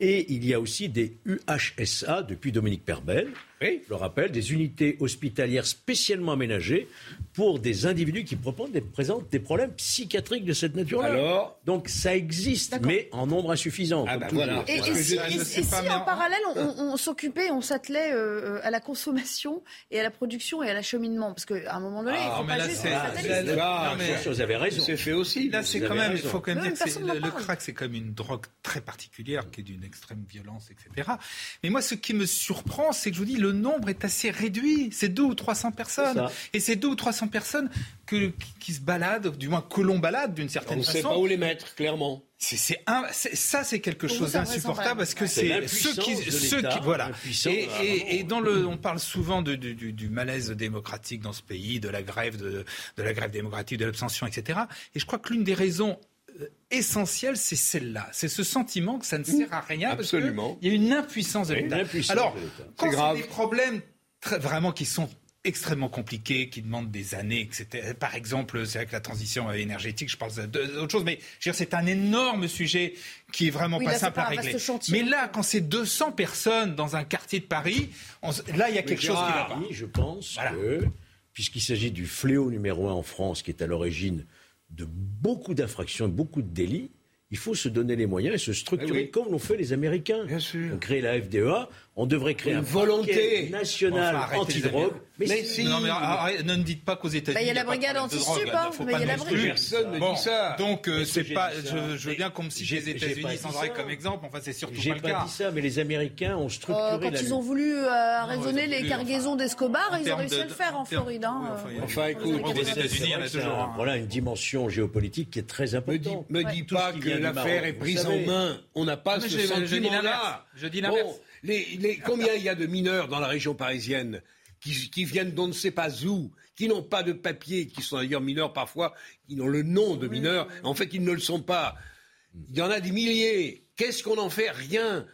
Et il y a aussi des UHSA depuis Dominique Perbel. Oui. Je le rappelle, des unités hospitalières spécialement aménagées pour des individus qui des, présentent des problèmes psychiatriques de cette nature-là. Alors Donc ça existe, mais en nombre insuffisant. Ah bah voilà. Et, si, en parallèle, on, s'occupait, on s'attelait euh, à la consommation et à la production et à l'acheminement? Parce qu'à un moment donné, ah, il faut pas juste... Ah, mais vous avez raison. C'est fait aussi. Là, c'est quand même, il faut quand même dire que le, crack, c'est comme une drogue très particulière qui est d'une extrême violence, etc. Mais moi, ce qui me surprend, c'est que je vous dis, le nombre est assez réduit. C'est deux ou 300 personnes. Et c'est deux ou 300 personnes que, qui se baladent, du moins que l'on balade d'une certaine façon. On ne sait pas où les mettre, clairement. C'est, ça, c'est quelque chose d'insupportable parce que c'est ceux qui, ceux qui, voilà. Et, et, dans le, on parle souvent de, du, du, malaise démocratique dans ce pays, de la grève, de, de la grève démocratique, de l'abstention, etc. Et je crois que l'une des raisons essentielle, c'est celle-là. C'est ce sentiment que ça ne sert à rien Absolument. parce qu'il y a une impuissance de l'État. Alors, quand c'est des problèmes très, vraiment qui sont extrêmement compliqués, qui demandent des années, etc. Par exemple, c'est avec la transition énergétique, je parle d'autre chose, mais c'est un énorme sujet qui est vraiment pas simple à régler. Mais là, quand c'est 200 personnes dans un quartier de Paris, là, il y a quelque chose qui va pas. je pense que, puisqu'il s'agit du fléau numéro un en France, qui est à l'origine de beaucoup d'infractions, beaucoup de délits, il faut se donner les moyens et se structurer comme l'ont fait les Américains. Bien sûr. On crée la FDEA, on devrait créer une un volonté national anti-drogue. Mais, si. non, mais ne dites pas qu'aux États-Unis. Bah, il y a la brigade anti-stup, hein, mais il y a la brigade. Personne ne dit ça. Donc, euh, c'est pas. Je, veux bien qu'on me cite les États-Unis sans arrêt comme exemple. Enfin, c'est surtout pas le cas. J'ai pas dit ça, mais les Américains ont structuré. Quand ils ont voulu euh, raisonner les cargaisons d'Escobar, ils ont réussi à le faire en Floride. Hein, euh. Enfin, écoute, aux États-Unis, il y en a toujours. Voilà une dimension géopolitique qui est très importante. Me dis pas que l'affaire est prise en main. On n'a pas ce sentiment-là. Je dis l'inverse combien il y a de mineurs dans la région parisienne qui, viennent d'on ne sait pas où, qui n'ont pas de papier, qui sont d'ailleurs mineurs parfois, qui ont le nom de mineurs, en fait ils ne le sont pas. Il y en a des milliers. Qu'est-ce qu'on en fait? Rien.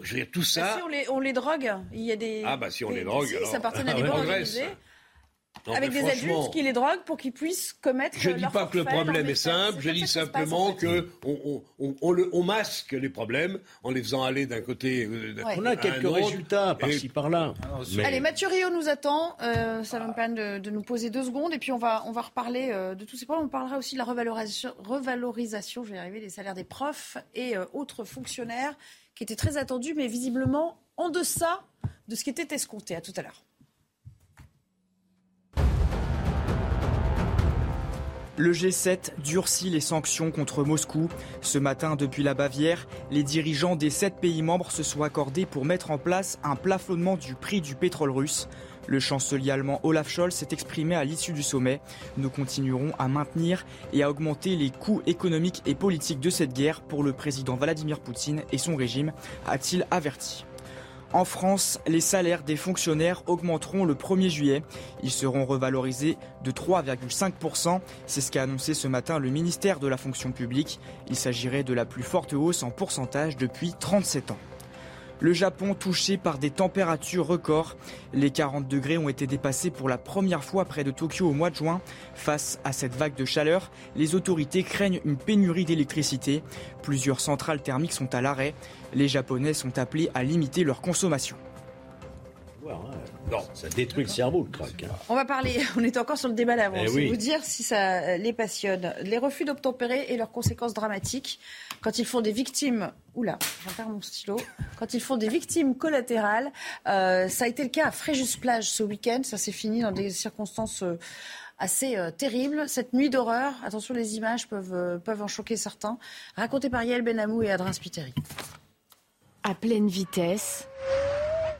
je veux dire, tout ça. Bah, si on les, drogue, il y a des. Ah, bah si on les drogue. ça appartient à des avec des adultes qui les droguent pour qu'ils puissent commettre. Je ne dis pas que le problème est simple, je dis simplement qu'on on, on, masque les problèmes en les faisant aller d'un côté. Euh, on a quelques résultats par-ci par-là. Ah, Allez, Mathieu Rio nous attend. Euh, ça va me permettre de, nous poser deux secondes et puis on va, on va reparler euh, de tous ces problèmes. On parlera aussi de la revalorisation, revalorisation je vais y arriver, des salaires des profs et autres fonctionnaires qui étaient très attendus, mais visiblement en deçà de ce qui était escompté. À tout à l'heure. Le G7 durcit les sanctions contre Moscou. Ce matin, depuis la Bavière, les dirigeants des sept pays membres se sont accordés pour mettre en place un plafonnement du prix du pétrole russe. Le chancelier allemand Olaf Scholz s'est exprimé à l'issue du sommet. Nous continuerons à maintenir et à augmenter les coûts économiques et politiques de cette guerre pour le président Vladimir Poutine et son régime, a-t-il averti. En France, les salaires des fonctionnaires augmenteront le 1er juillet. Ils seront revalorisés de 3,5%. C'est ce qu'a annoncé ce matin le ministère de la fonction publique. Il s'agirait de la plus forte hausse en pourcentage depuis 37 ans. Le Japon touché par des températures records. Les 40 degrés ont été dépassés pour la première fois près de Tokyo au mois de juin. Face à cette vague de chaleur, les autorités craignent une pénurie d'électricité. Plusieurs centrales thermiques sont à l'arrêt. Les Japonais sont appelés à limiter leur consommation. Non, ça détruit le cerveau, le crack. Hein. On va parler, on est encore sur le débat d'avant. Eh vous dire si ça les passionne. Les refus d'obtempérer et leurs conséquences dramatiques quand ils font des victimes. Oula, j'en perds mon stylo. Quand ils font des victimes collatérales. Euh, ça a été le cas à Fréjus-Plage ce week-end. Ça s'est fini dans des circonstances. Euh, assez euh, terribles. Cette nuit d'horreur, attention, les images peuvent, peuvent en choquer certains. Raconté par Yael Benamou et Adrien Spiteri. À pleine vitesse,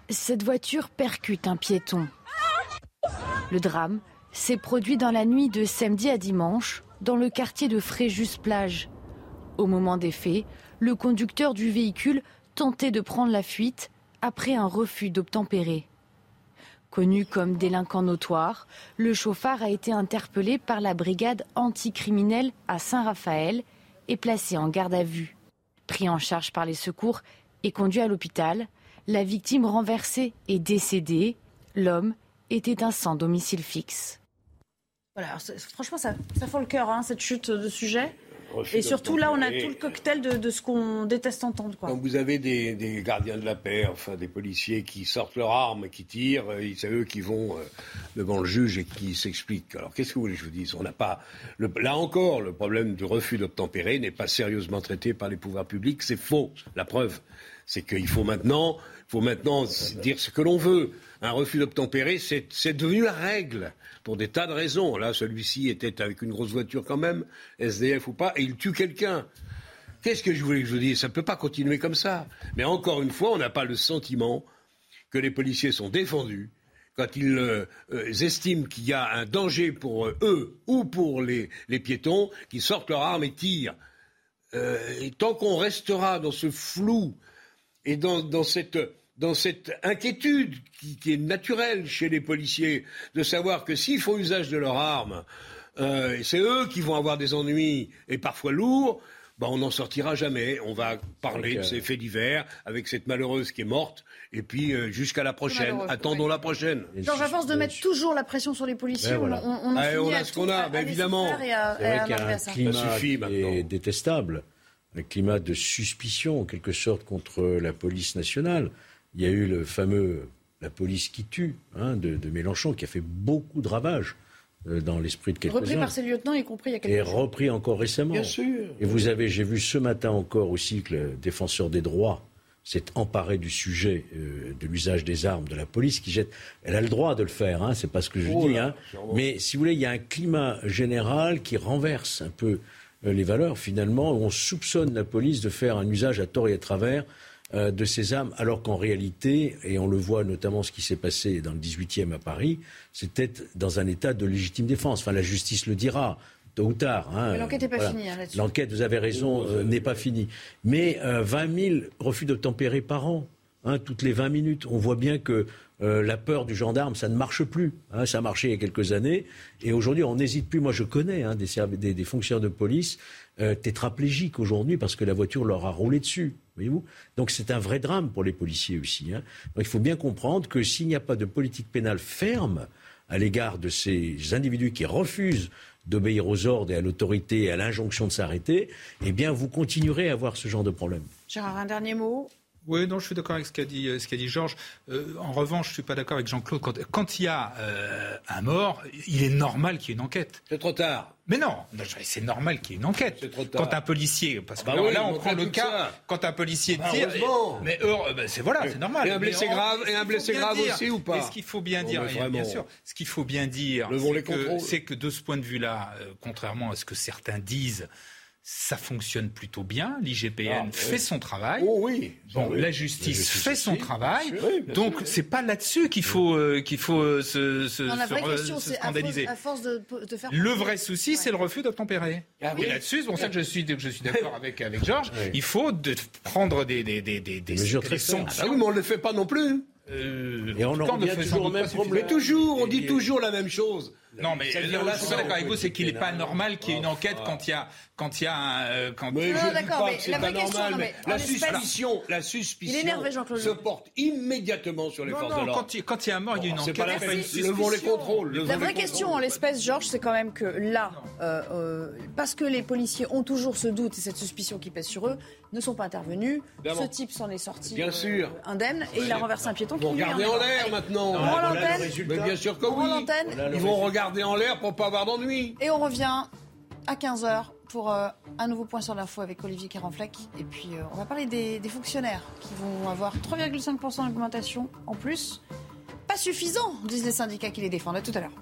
cette voiture percute un piéton. Le drame s'est produit dans la nuit de samedi à dimanche dans le quartier de Fréjus-Plage. Au moment des faits, le conducteur du véhicule tentait de prendre la fuite après un refus d'obtempérer. Connu comme délinquant notoire, le chauffard a été interpellé par la brigade anticriminelle à Saint-Raphaël et placé en garde à vue. Pris en charge par les secours et conduit à l'hôpital, la victime renversée est décédée. L'homme était un sans domicile fixe. Voilà, franchement, ça, ça fait le cœur, hein, cette chute de sujet. Et surtout, là, on a tout le cocktail de, ce qu'on déteste entendre. Quoi. Quand vous avez des, gardiens de la paix, enfin des policiers qui sortent leurs armes, qui tirent, euh, c'est eux qui vont euh, devant le juge et qui s'expliquent. Alors, qu'est-ce que vous voulez que je vous dise? On n'a pas. là encore, le problème du refus d'obtempérer n'est pas sérieusement traité par les pouvoirs publics. C'est faux. La preuve, c'est qu'il faut maintenant faut maintenant dire ce que l'on veut. Un refus d'obtempérer, c'est devenu la règle pour des tas de raisons. Là, celui-ci était avec une grosse voiture quand même, SDF ou pas, et il tue quelqu'un. Qu'est-ce que je voulais que je vous dise? Ça ne peut pas continuer comme ça. Mais encore une fois, on n'a pas le sentiment que les policiers sont défendus quand ils euh, euh, estiment qu'il y a un danger pour eux ou pour les, piétons, qui sortent leur arme et tirent. Euh, et tant qu'on restera dans ce flou et dans, cette, inquiétude qui, est naturelle chez les policiers, de savoir que s'ils font usage de leurs armes, euh, c'est eux qui vont avoir des ennuis, et parfois lourds, ben on n'en sortira jamais. On va parler de ces faits divers avec cette malheureuse qui est morte. Et puis euh, jusqu'à la prochaine. Attendons la prochaine. Georges, à force de mettre toujours la pression sur les policiers, on, on, ah, on, a ce qu'on a, évidemment. C'est vrai qu'il y a un climat est détestable un climat de suspicion, en quelque sorte, contre la police nationale. Il y a eu le fameux La police qui tue hein, de, Mélenchon, qui a fait beaucoup de ravages euh, dans l'esprit de quelques-uns. Repris par ses lieutenants, y compris il y a quelques Et repris encore récemment. Bien sûr. Et vous avez, j'ai vu ce matin encore aussi que le défenseur des droits s'est emparé du sujet euh, de l'usage des armes de la police qui jette. Elle a le droit de le faire, hein, c'est pas ce que je oh dis. Hein. Mais si vous voulez, il y a un climat général qui renverse un peu euh, les valeurs, finalement, on soupçonne la police de faire un usage à tort et à travers euh, de ces armes, alors qu'en réalité, et on le voit notamment ce qui s'est passé dans le 18e à Paris, c'était dans un état de légitime défense. Enfin, la justice le dira tôt ou tard. Hein, l'enquête n'est pas finie. Hein, L'enquête, vous avez raison, euh, n'est pas finie. Mais 20 000 refus d'obtempérer par an, hein, toutes les 20 minutes. On voit bien que euh, la peur du gendarme, ça ne marche plus. Hein, ça marchait il y a quelques années. Et aujourd'hui, on n'hésite plus. Moi, je connais hein, des, des, fonctionnaires de police euh, tétraplégiques aujourd'hui parce que la voiture leur a roulé dessus. Voyez-vous Donc c'est un vrai drame pour les policiers aussi. Hein. Donc il faut bien comprendre que s'il n'y a pas de politique pénale ferme, à l'égard de ces individus qui refusent d'obéir aux ordres et à l'autorité et à l'injonction de s'arrêter, eh bien, vous continuerez à avoir ce genre de problème. Gérard, un dernier mot oui, non, je suis d'accord avec ce qu'a dit, euh, ce qu'a dit Georges. Euh, en revanche, je suis pas d'accord avec Jean-Claude. Quand, quand, il y a euh, un mort, il est normal qu'il y ait une enquête. C'est trop tard. Mais non, c'est normal qu'il y ait une enquête. C'est trop tard. Quand un policier, parce que Ah bah là, oui, on on prend le cas, ça. quand un policier Bah, tire, heureusement. mais heure- ben, c'est voilà, c'est normal. Et un blessé grave- et un blessé grave dire- aussi ou pas Et ce qu'il faut bien dire, et bien sûr, ce qu'il faut bien dire, c'est que, de ce point de vue-là, euh, contrairement à ce que certains disent. Ça fonctionne plutôt bien. L'IGPN Ah, fait oui. son travail. Oh oui. Bon, Oui. la justice, La justice fait son aussi. travail. Bien sûr, bien donc c'est pas là-dessus qu'il faut euh, qu'il faut euh, se, se, Non, la se vraie re- question, se c'est à force, scandaliser. à force de, de faire. Le vrai souci, c'est le refus d'obtempérer. Ah oui. Et là-dessus, c'est pour ça que je suis, que je suis d'accord avec, avec Georges. Il faut de, prendre des, des, des, des, des, mesures des très fermes. Ah sanctions. oui, mais on ne le fait pas non plus. Euh, Et on en revient toujours au même problème. Mais toujours, on dit toujours la même chose. Non, mais euh, vient je là suis pas d'accord avec vous, c'est qu'il n'est pas normal qu'il y ait une enquête quand il y a, quand il y a un, euh, quand Mais Non, d'accord, mais la vraie question, non, mais la suspicion, la suspicion Il est énervé, Jean-Claude se porte immédiatement sur les non, forces non, de l'ordre. quand il, y a un mort, il y a une C'est enquête. pas la il y a peine. une suspicion. Levons les contrôles. La vraie question en l'espèce, Georges, c'est quand même que là, euh, parce que les policiers ont toujours ce doute et cette suspicion qui pèse sur eux, ne sont pas intervenus. Ce type s'en est sorti Bien euh, sûr. indemne et il a renversé un piéton. Ils lui regarder en l'air maintenant. On l'antenne. Bien sûr que oui. Ils vont regarder en l'air pour pas avoir. Et on revient à 15h pour euh, un nouveau point sur l'info avec Olivier Carenfleck. Et puis euh, on va parler des, des fonctionnaires qui vont avoir 3,5% d'augmentation en plus. Pas suffisant, disent les syndicats qui les défendent. À tout à l'heure.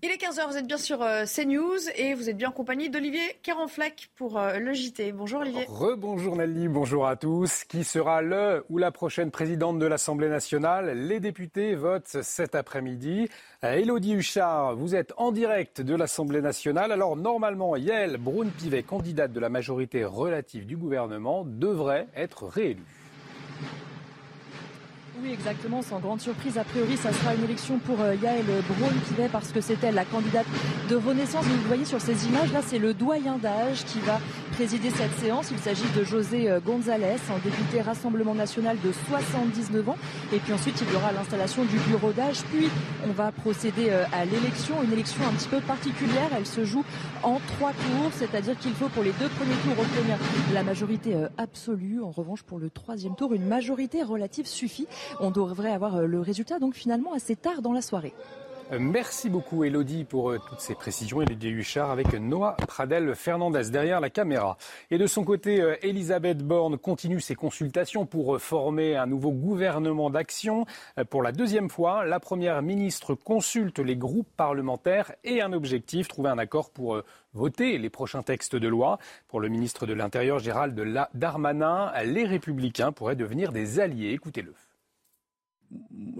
Il est 15h, vous êtes bien sur euh, CNews et vous êtes bien en compagnie d'Olivier Carenfleck pour euh, le JT. Bonjour Olivier. Rebonjour Nelly, bonjour à tous. Qui sera le ou la prochaine présidente de l'Assemblée nationale? Les députés votent cet après-midi. Euh, Élodie Huchard, vous êtes en direct de l'Assemblée nationale. Alors normalement, Yael Braun-Pivet, candidate de la majorité relative du gouvernement, devrait être réélue. Oui, exactement. Sans grande surprise, a priori, ça sera une élection pour euh, Yael Braun-Pivet parce que c'est elle la candidate de Renaissance. Vous le voyez sur ces images, là, c'est le doyen d'âge qui va présider cette séance. Il s'agit de José euh, González, un député Rassemblement National de 79 ans. Et puis ensuite, il y aura l'installation du bureau d'âge. Puis, on va procéder euh, à l'élection. Une élection un petit peu particulière. Elle se joue en trois tours, c'est-à-dire qu'il faut pour les deux premiers tours obtenir la majorité absolue. En revanche, pour le troisième tour, une majorité relative suffit. On devrait avoir euh, le résultat donc finalement assez tard dans la soirée. Euh, Merci beaucoup Elodie pour euh, toutes ces précisions. Elodie Huchard avec Noah Pradel Fernandez derrière la caméra. Et de son côté, Elisabeth Borne continue ses consultations pour former un nouveau gouvernement d'action. Pour la deuxième fois, la première ministre consulte les groupes parlementaires et un objectif, trouver un accord pour voter les prochains textes de loi. Pour le ministre de l'Intérieur Gérald Darmanin, les républicains pourraient devenir des alliés. Écoutez-le.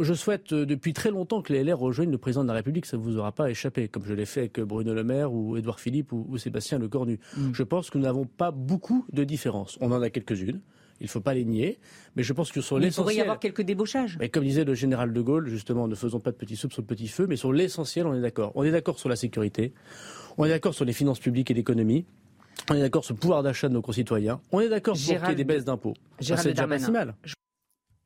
Je souhaite euh, depuis très longtemps que les LR rejoignent le président de la République. Ça ne vous aura pas échappé, comme je l'ai fait avec Bruno Le Maire ou Édouard Philippe ou, ou Sébastien Lecornu. Je pense que nous n'avons pas beaucoup de différences. On en a quelques-unes. Il ne faut pas les nier. Mais je pense que sur Il pourrait y l'essentiel. avoir quelques débauchages. Mais comme disait le général de Gaulle, justement, ne faisons pas de petits soupe sur le petit feu, mais sur l'essentiel, on est d'accord. On est d'accord sur la sécurité, on est d'accord sur les finances publiques et l'économie, on est d'accord sur le pouvoir d'achat de nos concitoyens, on est d'accord pour qu'il y ait Gérald- des baisses d'impôts. Gérald c'est déjà pas si mal.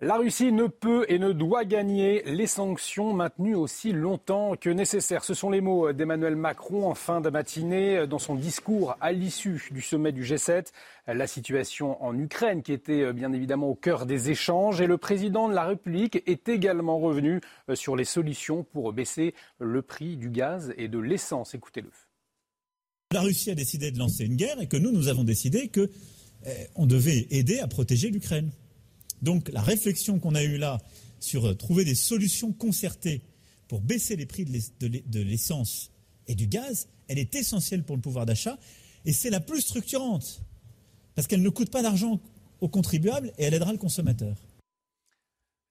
La Russie ne peut et ne doit gagner les sanctions maintenues aussi longtemps que nécessaire. Ce sont les mots d'Emmanuel Macron en fin de matinée dans son discours à l'issue du sommet du G7. La situation en Ukraine qui était euh, bien évidemment au cœur des échanges et le président de la République est également revenu euh, sur les solutions pour baisser le prix du gaz et de l'essence. Écoutez-le. La Russie a décidé de lancer une guerre et que nous, nous avons décidé que eh, on devait aider à protéger l'Ukraine. Donc la réflexion qu'on a eue là sur euh, trouver des solutions concertées pour baisser les prix de l'ess- de l'e- de l'essence et du gaz, elle est essentielle pour le pouvoir d'achat et c'est la plus structurante parce qu'elle ne coûte pas d'argent aux contribuables et elle aidera le consommateur.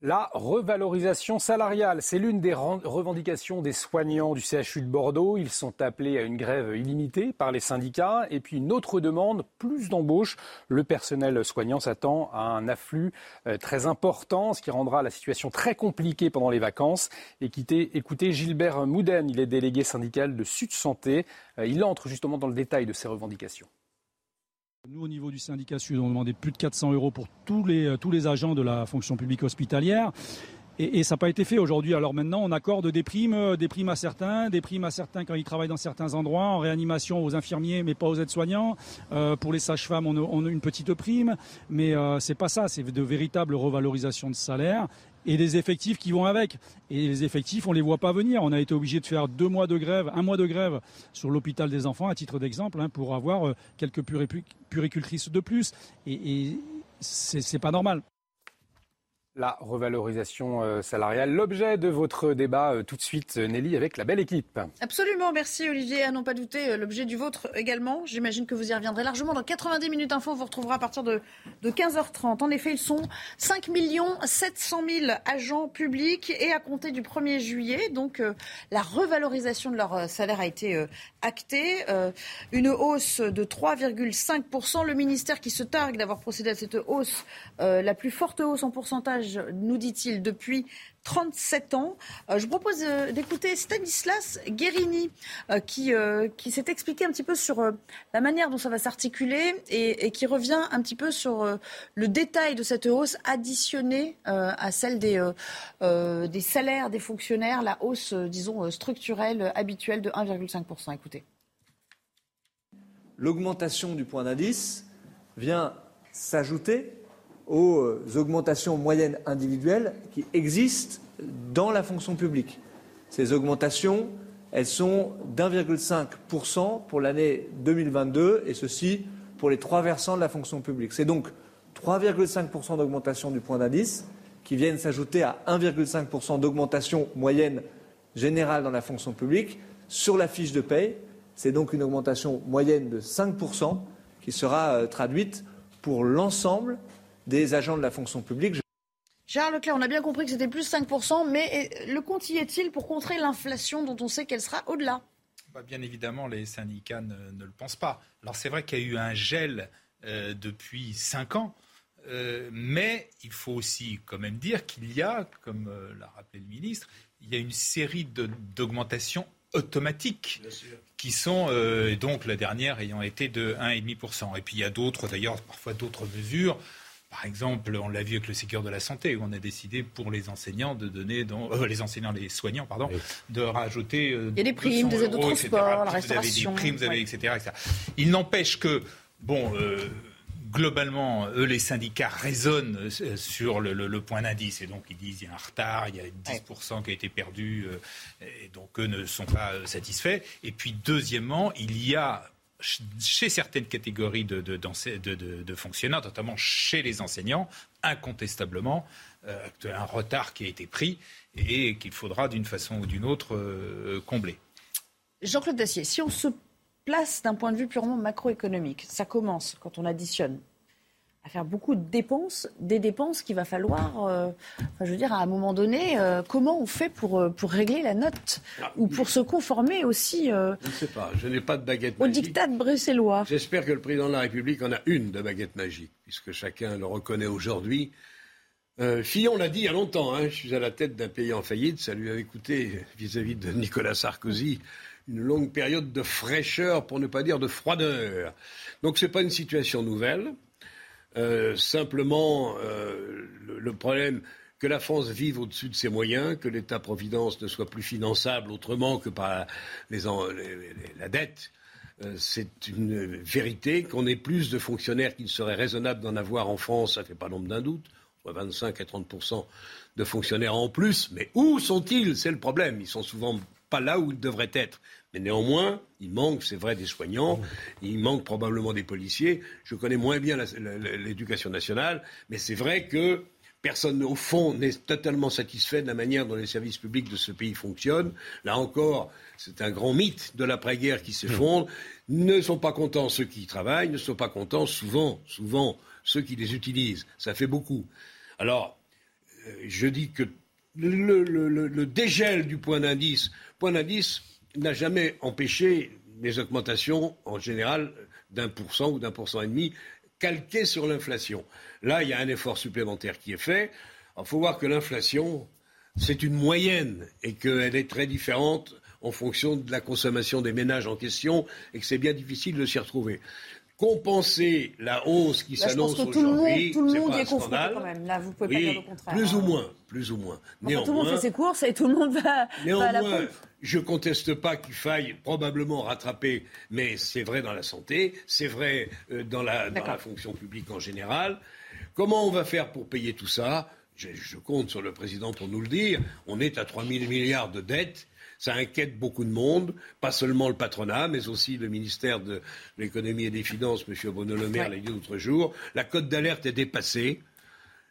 La revalorisation salariale, c'est l'une des revendications des soignants du CHU de Bordeaux. Ils sont appelés à une grève illimitée par les syndicats. Et puis une autre demande, plus d'embauches. Le personnel soignant s'attend à un afflux euh, très important, ce qui rendra la situation très compliquée pendant les vacances. Écoutez, écoutez Gilbert Mouden, il est délégué syndical de Sud Santé. Euh, Il entre justement dans le détail de ces revendications. Nous, au niveau du syndicat Sud, on demandait plus de 400 euros pour tous les, tous les agents de la fonction publique hospitalière. Et, ça n'a pas été fait aujourd'hui. Alors maintenant, on accorde des primes, euh, des primes à certains, des primes à certains quand ils travaillent dans certains endroits, en réanimation aux infirmiers, mais pas aux aides-soignants. Euh, pour les sages-femmes, on, a une petite prime, mais euh, c'est pas ça. C'est de véritables revalorisations de salaire et des effectifs qui vont avec. Et les effectifs, on les voit pas venir. On a été obligé de faire deux mois de grève, un mois de grève sur l'hôpital des enfants, à titre d'exemple, hein, pour avoir quelques puricultrices de plus. Et, et c'est pas normal la revalorisation euh, salariale. L'objet de votre débat euh, tout de suite, Nelly, avec la belle équipe. Absolument, merci Olivier. À n'en pas douter, euh, l'objet du vôtre également. J'imagine que vous y reviendrez largement. Dans 90 minutes info, on vous retrouvera à partir de, de 15h30. En effet, ils sont 5 700 000 agents publics et à compter du 1er juillet. Donc, la revalorisation de leur salaire a été actée. une hausse de 3,5%. Le ministère qui se targue d'avoir procédé à cette hausse, la plus forte hausse en pourcentage nous dit-il, depuis 37 ans. Euh, je vous propose euh, d'écouter Stanislas Guérini, euh, qui, qui s'est expliqué un petit peu sur la manière dont ça va s'articuler et, qui revient un petit peu sur le détail de cette hausse additionnée à celle des, des salaires des fonctionnaires, la hausse, disons, structurelle habituelle de 1,5%. Écoutez. L'augmentation du point d'indice vient s'ajouter aux euh, augmentations moyennes individuelles qui existent dans la fonction publique. Ces augmentations, elles sont d'1,5% pour l'année 2022 et ceci pour les trois versants de la fonction publique. C'est donc 3,5% d'augmentation du point d'indice qui viennent s'ajouter à 1,5% d'augmentation moyenne générale dans la fonction publique sur la fiche de paye. C'est donc une augmentation moyenne de 5% qui sera euh, traduite pour l'ensemble des agents de la fonction publique. Gérard Leclerc, on a bien compris que c'était plus 5%, mais le compte y est-il pour contrer l'inflation dont on sait qu'elle sera au-delà? Bah, Bien évidemment, les syndicats ne, le pensent pas. Alors c'est vrai qu'il y a eu un gel euh, depuis 5 ans, euh, mais il faut aussi quand même dire qu'il y a, comme euh, l'a rappelé le ministre, il y a une série d'augmentations automatiques qui sont donc la dernière ayant été de 1,5%. Et puis il y a d'autres, d'ailleurs, parfois d'autres mesures. Par exemple, on l'a vu avec le secteur de la santé, où on a décidé pour les enseignants de donner, euh, les enseignants, les soignants, pardon, de rajouter. Euh, Il y a des primes, des aides de transport, la restauration. Vous avez des primes, vous avez, etc., Il n'empêche que, bon. Euh, globalement, eux, les syndicats raisonnent sur le, point d'indice. Et donc, ils disent qu'il y a un retard, il y a 10% qui a été perdu. et donc, eux ne sont pas satisfaits. Et puis, deuxièmement, il y a chez certaines catégories de, fonctionnaires, notamment chez les enseignants, incontestablement, euh, un retard qui a été pris et qu'il faudra d'une façon ou d'une autre euh, combler. Jean-Claude Dacier, si on se place d'un point de vue purement macroéconomique, ça commence quand on additionne à faire beaucoup de dépenses, des dépenses qu'il va falloir, euh, je veux dire, à un moment donné, euh, comment on fait pour, euh, pour régler la note ah, ou pour se conformer aussi Je ne sais pas, je n'ai pas de baguette magique. Au dictat bruxellois. J'espère que le président de la République en a une de baguette magique, puisque chacun le reconnaît aujourd'hui. Fillon l'a dit il y a longtemps, hein, je suis à la tête d'un pays en faillite, ça lui avait coûté, vis-à-vis de Nicolas Sarkozy, une longue période de fraîcheur, pour ne pas dire de froideur. Donc ce n'est pas une situation nouvelle. Euh, simplement, euh, le, problème que la France vive au-dessus de ses moyens, que l'État-providence ne soit plus finançable autrement que par la dette, euh, c'est une vérité. Qu'on ait plus de fonctionnaires qu'il serait raisonnable d'en avoir en France, ça ne fait pas l'ombre d'un doute. 25 à 30 de fonctionnaires en plus. Mais où sont-ils? C'est le problème. Ils sont souvent pas là où ils devraient être. Mais néanmoins, il manque, c'est vrai, des soignants, il manque probablement des policiers. Je connais moins bien l'éducation nationale, mais c'est vrai que personne, au fond, n'est totalement satisfait de la manière dont les services publics de ce pays fonctionnent. Là encore, c'est un grand mythe de l'après-guerre qui s'effondre. Ne sont pas contents ceux qui travaillent, ne sont pas contents souvent, souvent ceux qui les utilisent. Ça fait beaucoup. Alors, euh, je dis que le, le dégel du point d'indice, point d'indice, n'a jamais empêché les augmentations, en général, d'un pour cent ou d'un pour cent et demi, calquées sur l'inflation. Là, il y a un effort supplémentaire qui est fait. Il faut voir que l'inflation, c'est une moyenne et qu'elle est très différente en fonction de la consommation des ménages en question et que c'est bien difficile de s'y retrouver. Compenser la hausse qui s'annonce aujourd'hui. Tout le monde, y est confronté quand même. Là, vous pouvez pas dire le contraire. Plus ou moins, plus ou moins. Enfin, tout le monde fait ses courses et tout le monde va, néanmoins, à la pompe. Je ne conteste pas qu'il faille probablement rattraper, mais c'est vrai dans la santé, c'est vrai euh, dans la, dans la fonction publique en général. Comment on va faire pour payer tout ça? Je, je, compte sur le président pour nous le dire. On est à 3 000 milliards de dettes. Ça inquiète beaucoup de monde, pas seulement le patronat, mais aussi le ministère de l'économie et des finances, M. Bruno Le Maire l'a dit l'autre jour. La cote d'alerte est dépassée.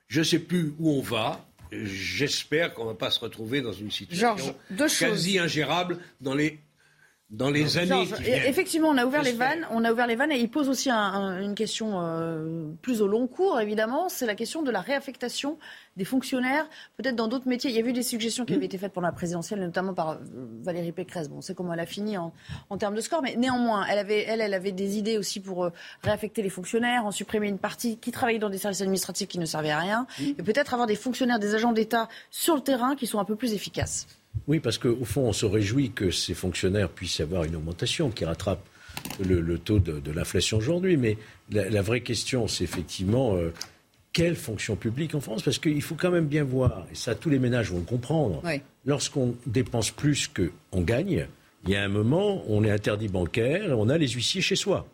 Je ne sais plus où on va. J'espère qu'on ne va pas se retrouver dans une situation quasi ingérable dans les dans les années qui viennent. Effectivement, on a ouvert les vannes, on a ouvert les vannes et il pose aussi un, un, une question euh, plus au long cours, évidemment, c'est la question de la réaffectation des fonctionnaires, peut-être dans d'autres métiers. Il y a eu des suggestions qui avaient été faites pendant la présidentielle, notamment par euh, Valérie Pécresse. Bon, on sait comment elle a fini en, en, termes de score, mais néanmoins, elle avait, elle, elle avait des idées aussi pour euh, réaffecter les fonctionnaires, en supprimer une partie qui travaillait dans des services administratifs qui ne servaient à rien, et peut-être avoir des fonctionnaires, des agents d'État sur le terrain qui sont un peu plus efficaces. Oui, parce qu'au fond, on se réjouit que ces fonctionnaires puissent avoir une augmentation qui rattrape le, le taux de, de l'inflation aujourd'hui. Mais la, la, vraie question, c'est effectivement euh, quelle fonction publique en France? Parce qu'il faut quand même bien voir, et ça tous les ménages vont le comprendre, oui. lorsqu'on dépense plus qu'on gagne, il y a un moment, on est interdit bancaire, on a les huissiers chez soi.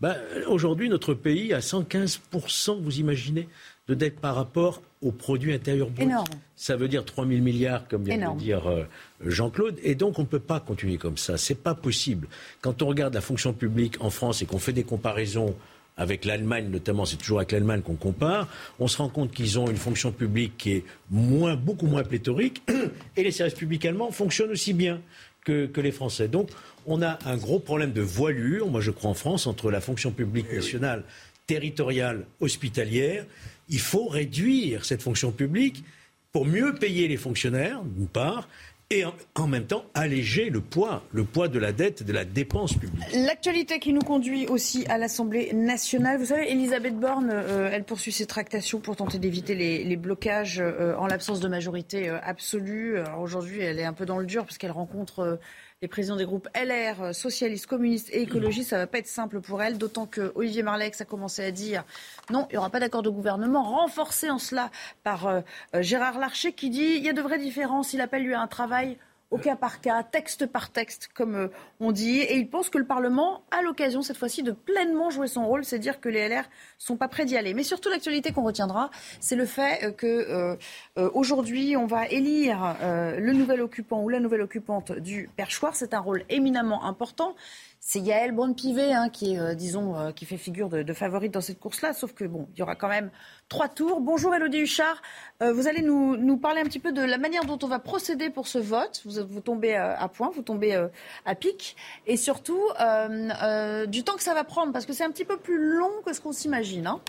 Ben, aujourd'hui, notre pays a 115%, vous imaginez, de dette par rapport au produit intérieur brut. Énorme. Ça veut dire 3 000 milliards, comme vient Énorme. de dire euh, Jean-Claude. Et donc, on ne peut pas continuer comme ça. C'est pas possible. Quand on regarde la fonction publique en France et qu'on fait des comparaisons avec l'Allemagne, notamment, c'est toujours avec l'Allemagne qu'on compare, on se rend compte qu'ils ont une fonction publique qui est moins, beaucoup moins pléthorique et les services publics allemands fonctionnent aussi bien que, que les Français. Donc, on a un gros problème de voilure, moi je crois en France, entre la fonction publique Eh nationale, territoriale, hospitalière. Il faut réduire cette fonction publique pour mieux payer les fonctionnaires, d'une part, et en, même temps alléger le poids, le poids de la dette et de la dépense publique. L'actualité qui nous conduit aussi à l'Assemblée nationale. Vous savez, Elisabeth Borne, euh, elle poursuit ses tractations pour tenter d'éviter les, les, blocages euh, en l'absence de majorité euh, absolue. Aujourd'hui, elle est un peu dans le dur parce qu'elle rencontre les présidents des groupes LR, socialistes, communistes et écologistes. Ça va pas être simple pour elle, d'autant que Olivier Marlex a commencé à dire non, il n'y aura pas d'accord de gouvernement, renforcé en cela par euh, Gérard Larcher qui dit il y a de vraies différences. Il appelle lui à un travail au cas par cas, texte par texte, comme euh, on dit. Et il pense que le Parlement a l'occasion, cette fois-ci, de pleinement jouer son rôle. C'est dire que les LR sont pas prêts d'y aller. Mais surtout, l'actualité qu'on retiendra, c'est le fait euh, que euh, on va élire le nouvel occupant ou la nouvelle occupante du perchoir. C'est un rôle éminemment important. C'est Yael Braun-Pivet hein, qui, euh, disons, euh, qui fait figure de, de, favorite dans cette course-là. Sauf que bon, il y aura quand même trois tours. Bonjour Elodie Huchard. Euh, vous allez nous, nous, parler un petit peu de la manière dont on va procéder pour ce vote. Vous, vous tombez à point, vous tombez à pic. Et surtout, du temps que ça va prendre, parce que c'est un petit peu plus long que ce qu'on s'imagine. Hein.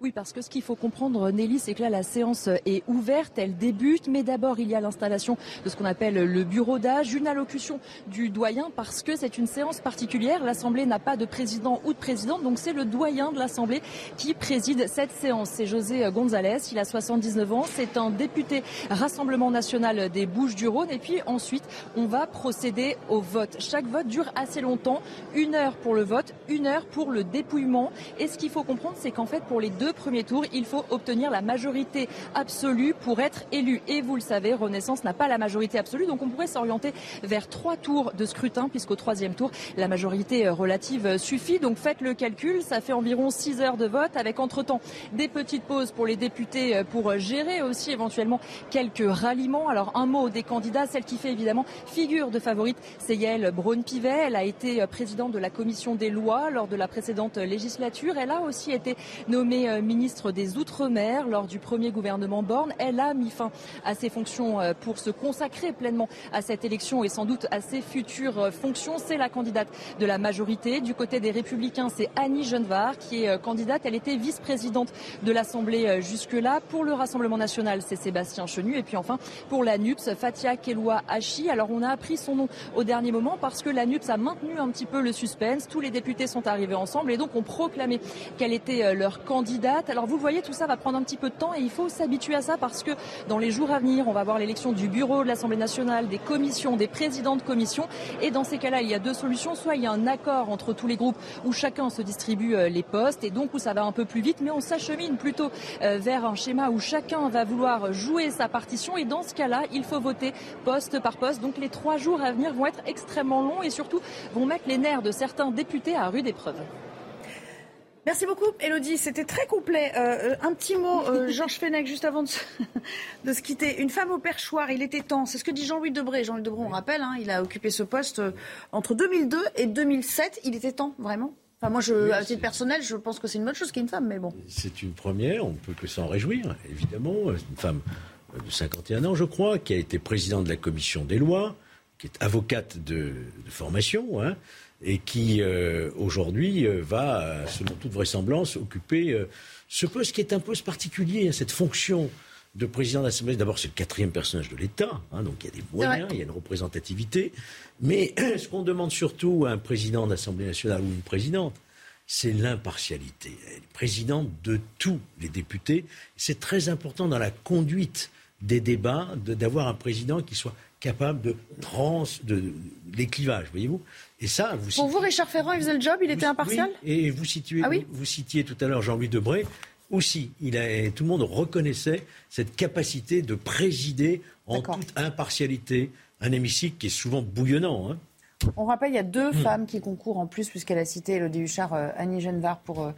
Oui, parce que ce qu'il faut comprendre, Nelly, c'est que là, la séance est ouverte, elle débute, mais d'abord, il y a l'installation de ce qu'on appelle le bureau d'âge, une allocution du doyen, parce que c'est une séance particulière. L'Assemblée n'a pas de président ou de présidente, donc c'est le doyen de l'Assemblée qui préside cette séance. C'est José González, il a 79 ans, c'est un député Rassemblement national des Bouches-du-Rhône, et puis ensuite, on va procéder au vote. Chaque vote dure assez longtemps, une heure pour le vote, une heure pour le dépouillement. Et ce qu'il faut comprendre, c'est qu'en fait, pour les deux premiers tours, il faut obtenir la majorité absolue pour être élu. Et vous le savez, Renaissance n'a pas la majorité absolue, donc on pourrait s'orienter vers trois tours de scrutin, puisqu'au troisième tour, la majorité relative suffit. Donc faites le calcul, ça fait environ six heures de vote, avec entre-temps des petites pauses pour les députés pour gérer aussi éventuellement quelques ralliements. Alors un mot des candidats, celle qui fait évidemment figure de favorite, c'est Yael Braun-Pivet. Elle a été présidente de la commission des lois lors de la précédente législature. Elle a aussi été nommée ministre des Outre-mer lors du premier gouvernement Borne. Elle a mis fin à ses fonctions pour se consacrer pleinement à cette élection et sans doute à ses futures fonctions. C'est la candidate de la majorité. Du côté des Républicains, c'est Annie Genevard qui est candidate. Elle était vice-présidente de l'Assemblée jusque-là. Pour le Rassemblement national, c'est Sébastien Chenu. Et puis enfin, pour la NUPS, Fatia Keloua Hachi. Alors on a appris son nom au dernier moment parce que la NUPS a maintenu un petit peu le suspense. Tous les députés sont arrivés ensemble et donc ont proclamé qu'elle était leur candidate Alors vous voyez, tout ça va prendre un petit peu de temps et il faut s'habituer à ça parce que dans les jours à venir, on va voir l'élection du bureau de l'Assemblée nationale, des commissions, des présidents de commissions. Et dans ces cas-là, il y a deux solutions. Soit il y a un accord entre tous les groupes où chacun se distribue euh, les postes et donc où ça va un peu plus vite, mais on s'achemine plutôt euh, vers un schéma où chacun va vouloir jouer sa partition. Et dans ce cas-là, il faut voter poste par poste. Donc les trois jours à venir vont être extrêmement longs et surtout vont mettre les nerfs de certains députés à rude épreuve. Merci beaucoup, Elodie. C'était très complet. Euh, euh, un petit mot, euh, Georges Fenech, juste avant de se, de se, quitter. Une femme au perchoir, il était temps. C'est ce que dit Jean-Louis Debré. Jean-Louis Debré, on rappelle, hein, il a occupé ce poste entre 2002 et 2007. Il était temps, vraiment? Enfin, moi, je, à titre personnel, je pense que c'est une bonne chose qu'il y ait une femme, mais bon. C'est une première, on ne peut que s'en réjouir, évidemment. Une femme de 51 ans, je crois, qui a été présidente de la commission des lois, qui est avocate de, de formation, hein, et qui euh, aujourd'hui euh, va, selon toute vraisemblance, occuper euh, ce poste qui est un poste particulier, hein, cette fonction de président d'Assemblée. D'abord, c'est le quatrième personnage de l'État, hein, donc il y a des moyens, il y a une représentativité. Mais ce qu'on demande surtout à un président d'Assemblée nationale ou une présidente, c'est l'impartialité. Elle est présidente de tous les députés. C'est très important dans la conduite des débats d'avoir un président qui soit capable de trans, de, les clivages, voyez-vous. Et ça, vous Pour vous, Richard Ferrand, il faisait le job, il était impartial Et vous, situez, ah vous, citiez tout à l'heure Jean-Louis Debré. Aussi, il a, tout le monde reconnaissait cette capacité de présider en toute impartialité un hémicycle qui est souvent bouillonnant. Hein. On rappelle, il y a deux hmm. femmes qui concourent en plus, puisqu'elle a cité Elodie Huchard, euh, Annie Genevard pour, euh,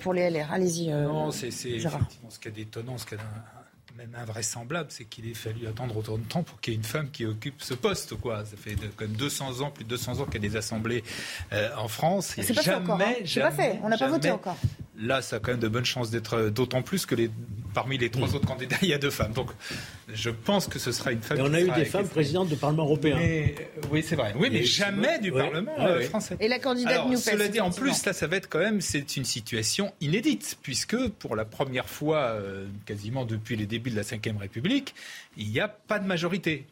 pour les LR. Allez-y. Euh, non, c'est effectivement ce qui est étonnant, ce qui même invraisemblable, c'est qu'il ait fallu attendre autant de temps pour qu'il y ait une femme qui occupe ce poste. Quoi. Ça fait quand même 200 ans, plus de 200 ans qu'il y a des assemblées euh, en France. C'est pas fait encore. Hein. Pas fait. On n'a pas voté encore. Là, ça a quand même de bonnes chances d'être euh, d'autant plus que les, parmi les trois mm. autres candidats, il y a deux femmes. Donc, je pense que ce sera une femme. Et on a eu des femmes présidentes du Parlement européen. Euh, oui, c'est vrai. Oui, mais jamais du Parlement français. Et la candidate Alors, Cela dit, en plus, là, ça va être quand même, c'est une situation inédite, puisque pour la première fois, quasiment depuis les débuts de la Ve République, il n'y a pas de majorité.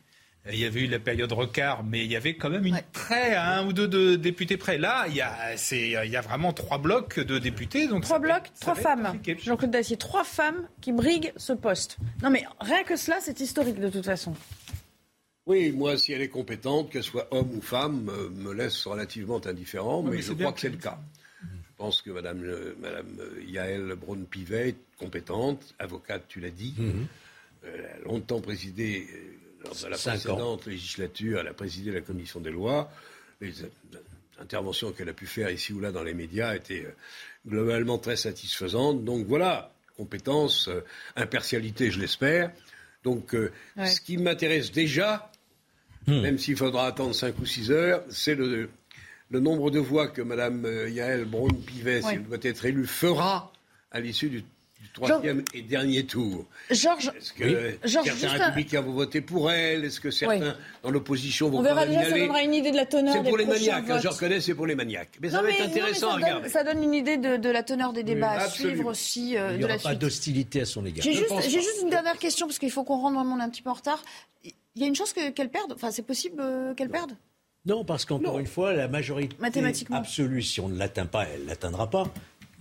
Il y avait eu la période recard, mais il y avait quand même une près à un ou deux de députés près. Là, il y a, il y a vraiment trois blocs de députés. Donc trois blocs, trois femmes. Jean-Claude Dacier, trois femmes qui briguent ce poste. Non, mais rien que cela, c'est historique de toute façon. Oui, moi, si elle est compétente, qu'elle soit homme ou femme, euh, me laisse relativement indifférent, mais, je crois que c'est le cas. Je pense que Mme, euh, Madame euh, Yael Braun-Pivet est compétente, avocate, tu l'as dit. Mhm. Elle a longtemps présidé lors de la précédente législature, elle a présidé la commission des lois. Les interventions qu'elle a pu faire ici ou là dans les médias étaient euh, globalement très satisfaisantes. Donc voilà, compétence, euh, impartialité, je l'espère. Donc euh, ce qui m'intéresse déjà, hmm. même s'il faudra attendre 5 ou 6 heures, c'est le, nombre de voix que Mme Yael Braun-Pivet, si elle doit être élue, fera à l'issue du troisième et dernier tour. Georges, est-ce que certains républicains vont voter pour elle Est-ce que certains dans l'opposition vont On verra déjà, ça donnera une idée de la teneur C'est pour les maniaques, hein, je reconnais, c'est pour les maniaques. Mais ça va être intéressant à regarder. ça donne une idée de, la teneur des débats à suivre aussi. Euh, Il n'y aura pas d'hostilité à son égard. J'ai juste, une dernière question, parce qu'il faut qu'on rentre vraiment un petit peu en retard. Il y a une chance qu'elle perde? Enfin, c'est possible euh, qu'elle perde? Non, parce qu'encore une fois, la majorité absolue, si on ne l'atteint pas, elle ne l'atteindra pas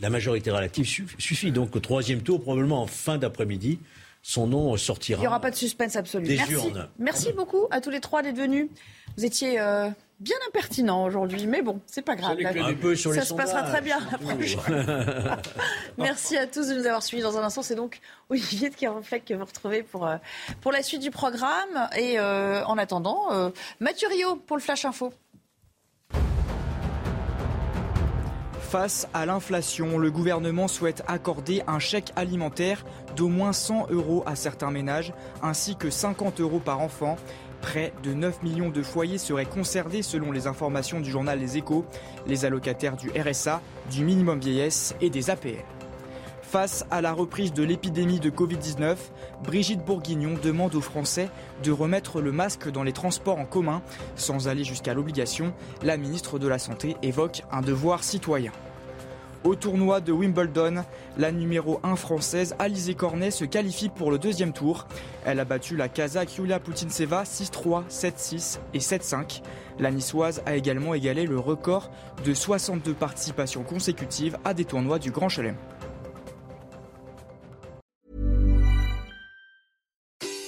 la majorité relative suffit. Donc au troisième tour, probablement en fin d'après-midi, son nom sortira. Il n'y aura pas de suspense absolu. Merci. Merci beaucoup à tous les trois d'être venus. Vous étiez euh, bien impertinents aujourd'hui, mais bon, c'est pas grave. Ça, se passera très bien la prochaine. Merci à tous de nous avoir suivis dans un instant. C'est donc Olivier de Kéronfleck que vous retrouvez pour, euh, pour la suite du programme. Et euh, en attendant, Mathieu Rio pour le Flash Info. Face à l'inflation, le gouvernement souhaite accorder un chèque alimentaire d'au moins 100 euros à certains ménages, ainsi que 50 euros par enfant. Près de 9 millions de foyers seraient concernés selon les informations du journal Les Échos, les allocataires du RSA, du minimum vieillesse et des APL. Face à la reprise de l'épidémie de Covid-19, Brigitte Bourguignon demande aux Français de remettre le masque dans les transports en commun. Sans aller jusqu'à l'obligation, la ministre de la Santé évoque un devoir citoyen. Au tournoi de Wimbledon, la numéro 1 française Alizé Cornet se qualifie pour le deuxième tour. Elle a battu la Kazakh Yulia Putinseva 6-3, 7-6 et 7-5. La niçoise a également égalé le record de 62 participations consécutives à des tournois du Grand Chelem.